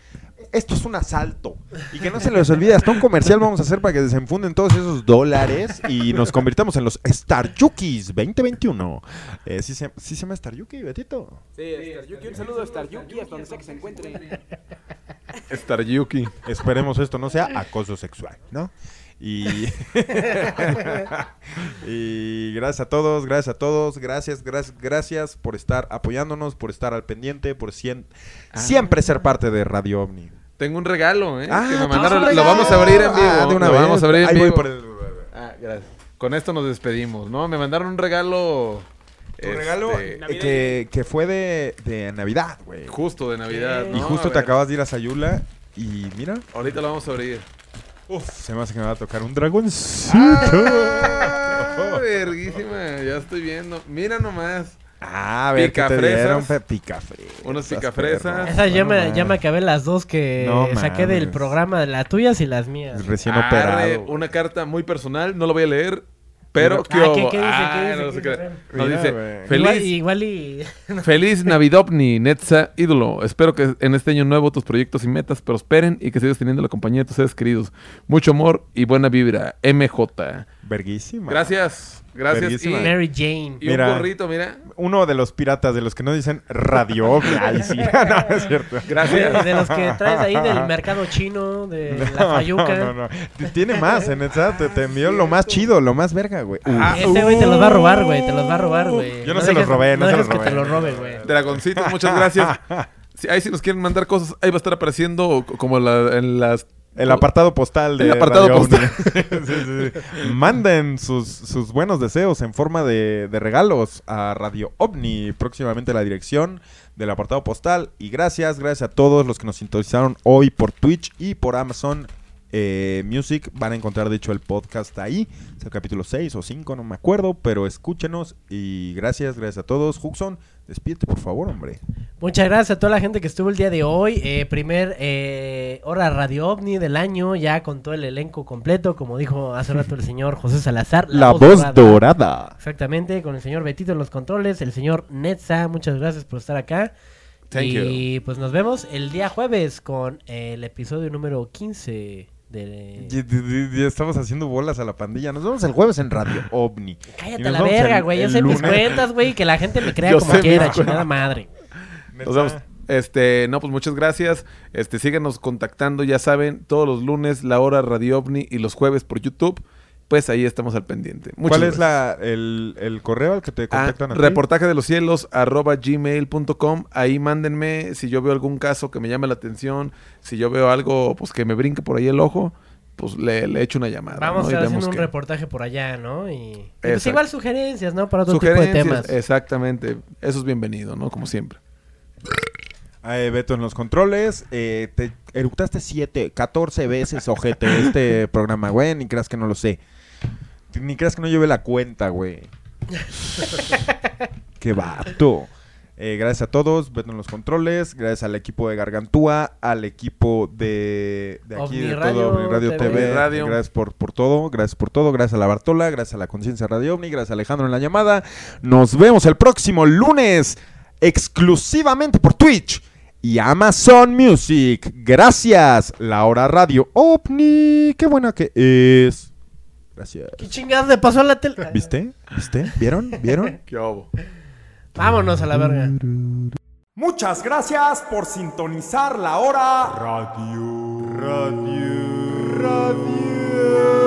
esto es un asalto. Y que no se les olvide, hasta un comercial vamos a hacer para que desenfunden todos esos dólares y nos convirtamos en los Star Yukis 2021. Eh, ¿sí, se, ¿Sí se llama Star Yuki, Betito? Sí, Star Yuki, un saludo a Star Yuki, hasta donde sea que se encuentre. Star Yuki. Esperemos esto no sea acoso sexual, ¿no? Y, *laughs* y gracias a todos, gracias a todos, gracias, gracias, gracias por estar apoyándonos, por estar al pendiente, por sien- siempre ser parte de Radio Omni. Tengo un regalo, ¿eh? Ah, que me ¿tienes mandaron. un Lo vamos a abrir en vivo. Ah, de una lo vez. vamos a abrir en Ahí voy vivo. por el- Ah, gracias. Con esto nos despedimos, ¿no? Me mandaron un regalo. Tu este, regalo eh, que, que fue de, de Navidad, güey. Justo de Navidad. Y ¿no? justo A te acabas de ir a Sayula y mira, Ahorita lo vamos a abrir. uf, se me hace que me va a tocar un dragoncito. Ah, verguísima, ya estoy viendo. Mira nomás. Ah, a ver, ¿qué te Picafresas. dieron? Pe- Picafresas. Unos picafresas. perro. Esa ya me, Bueno, ya me acabé las dos que No saqué del programa, las tuyas y las mías. Recién Arre, operado. una carta muy personal, no lo voy a leer. Pero, Ah, ¿qué. Ah, ¿Qué dice? no ¿Qué sé dice? qué. Nos Mira, dice, güey. feliz, Igual, igual y... *laughs* feliz Navidovni, Netza, ídolo. Espero que en este año nuevo tus proyectos y metas prosperen y que sigas teniendo la compañía de tus seres queridos. Mucho amor y buena vibra. MJ. Verguísima. Gracias, gracias. Y, Verguísima. Mary Jane. y Mira. un gorrito, mira. Uno de los piratas, de los que no dicen radio. *laughs* *laughs* Ay, sí. no, es cierto. Gracias. De los que traes ahí del mercado chino, de la Fayuca. No, no, no. T- Tiene más, en esa te, te envió lo más chido, lo más verga, güey. Ah, Ese güey te los va a robar, güey. Te los va a robar, güey. Yo no se los robé, no se dejes los que te robé. los robe, güey. Dragoncitos, muchas gracias. *laughs* Si ahí si nos quieren mandar cosas, ahí va a estar apareciendo co- como la- en las... El apartado postal de El apartado Radio postal. Omni. *laughs* Sí, sí, sí. Manden sus, sus buenos deseos en forma de, de regalos a Radio OVNI. Próximamente la dirección del apartado postal. Y gracias, gracias a todos los que nos sintonizaron hoy por Twitch y por Amazon eh, Music. Van a encontrar, de hecho, el podcast ahí. Es el capítulo 6 o 5, no me acuerdo. Pero escúchenos. Y gracias, gracias a todos. Huxon, despídete, por favor, hombre. Muchas gracias a toda la gente que estuvo el día de hoy. Eh, primer eh, hora Radio OVNI del año, ya con todo el elenco completo, como dijo hace rato el señor José Salazar. La, voz dorada. Exactamente, con el señor Betito en los controles, el señor Netza, muchas gracias por estar acá. Thank y pues nos vemos el día jueves con el episodio número 15 de... Y- y- y- y estamos haciendo bolas a la pandilla. Nos vemos el jueves en Radio OVNI. Cállate nos la verga, güey. Yo sé mis cuentas, güey. Que la gente me crea Yo como quiera, chingada madre. Nos vemos. Este, no, pues muchas gracias. Este, síganos contactando, ya saben, todos los lunes, la hora Radio OVNI y los jueves por YouTube. Pues ahí estamos al pendiente. Muchas ¿Cuál es la, el, el correo al que te Ah, contactan a ti? reportaje de los cielos arroba gmail.com ahí mándenme si yo veo algún caso que me llame la atención si yo veo algo pues que me brinque por ahí el ojo pues le, le echo una llamada Vamos ¿no? a estar haciendo un reportaje por allá, ¿no? Y, y pues igual sugerencias, ¿no? Para otro tipo de temas. exactamente eso es bienvenido no como siempre Eh, Beto en los controles. Eh, te eructaste 7, 14 veces, ojete, este *laughs* programa, güey. Ni creas que no lo sé. Ni creas que no lleve la cuenta, güey. Qué vato. Eh, gracias a todos, Beto en los controles. Gracias al equipo de Gargantúa, al equipo de, de aquí, de Omniradio todo TV. TV. Radio. Gracias por, por todo, gracias por todo. Gracias a la Bartola, gracias a la Conciencia Radio Omni, gracias a Alejandro en la llamada. Nos vemos el próximo lunes, exclusivamente por Twitch y Amazon Music. Gracias, la hora radio OVNI. Qué buena que es. Gracias. ¿Qué chingadas le pasó a la tele? ¿Viste? ¿Viste? ¿Vieron? ¿Vieron? *laughs* qué obo Vámonos a la verga. Muchas gracias por sintonizar la hora radio. Radio. Radio.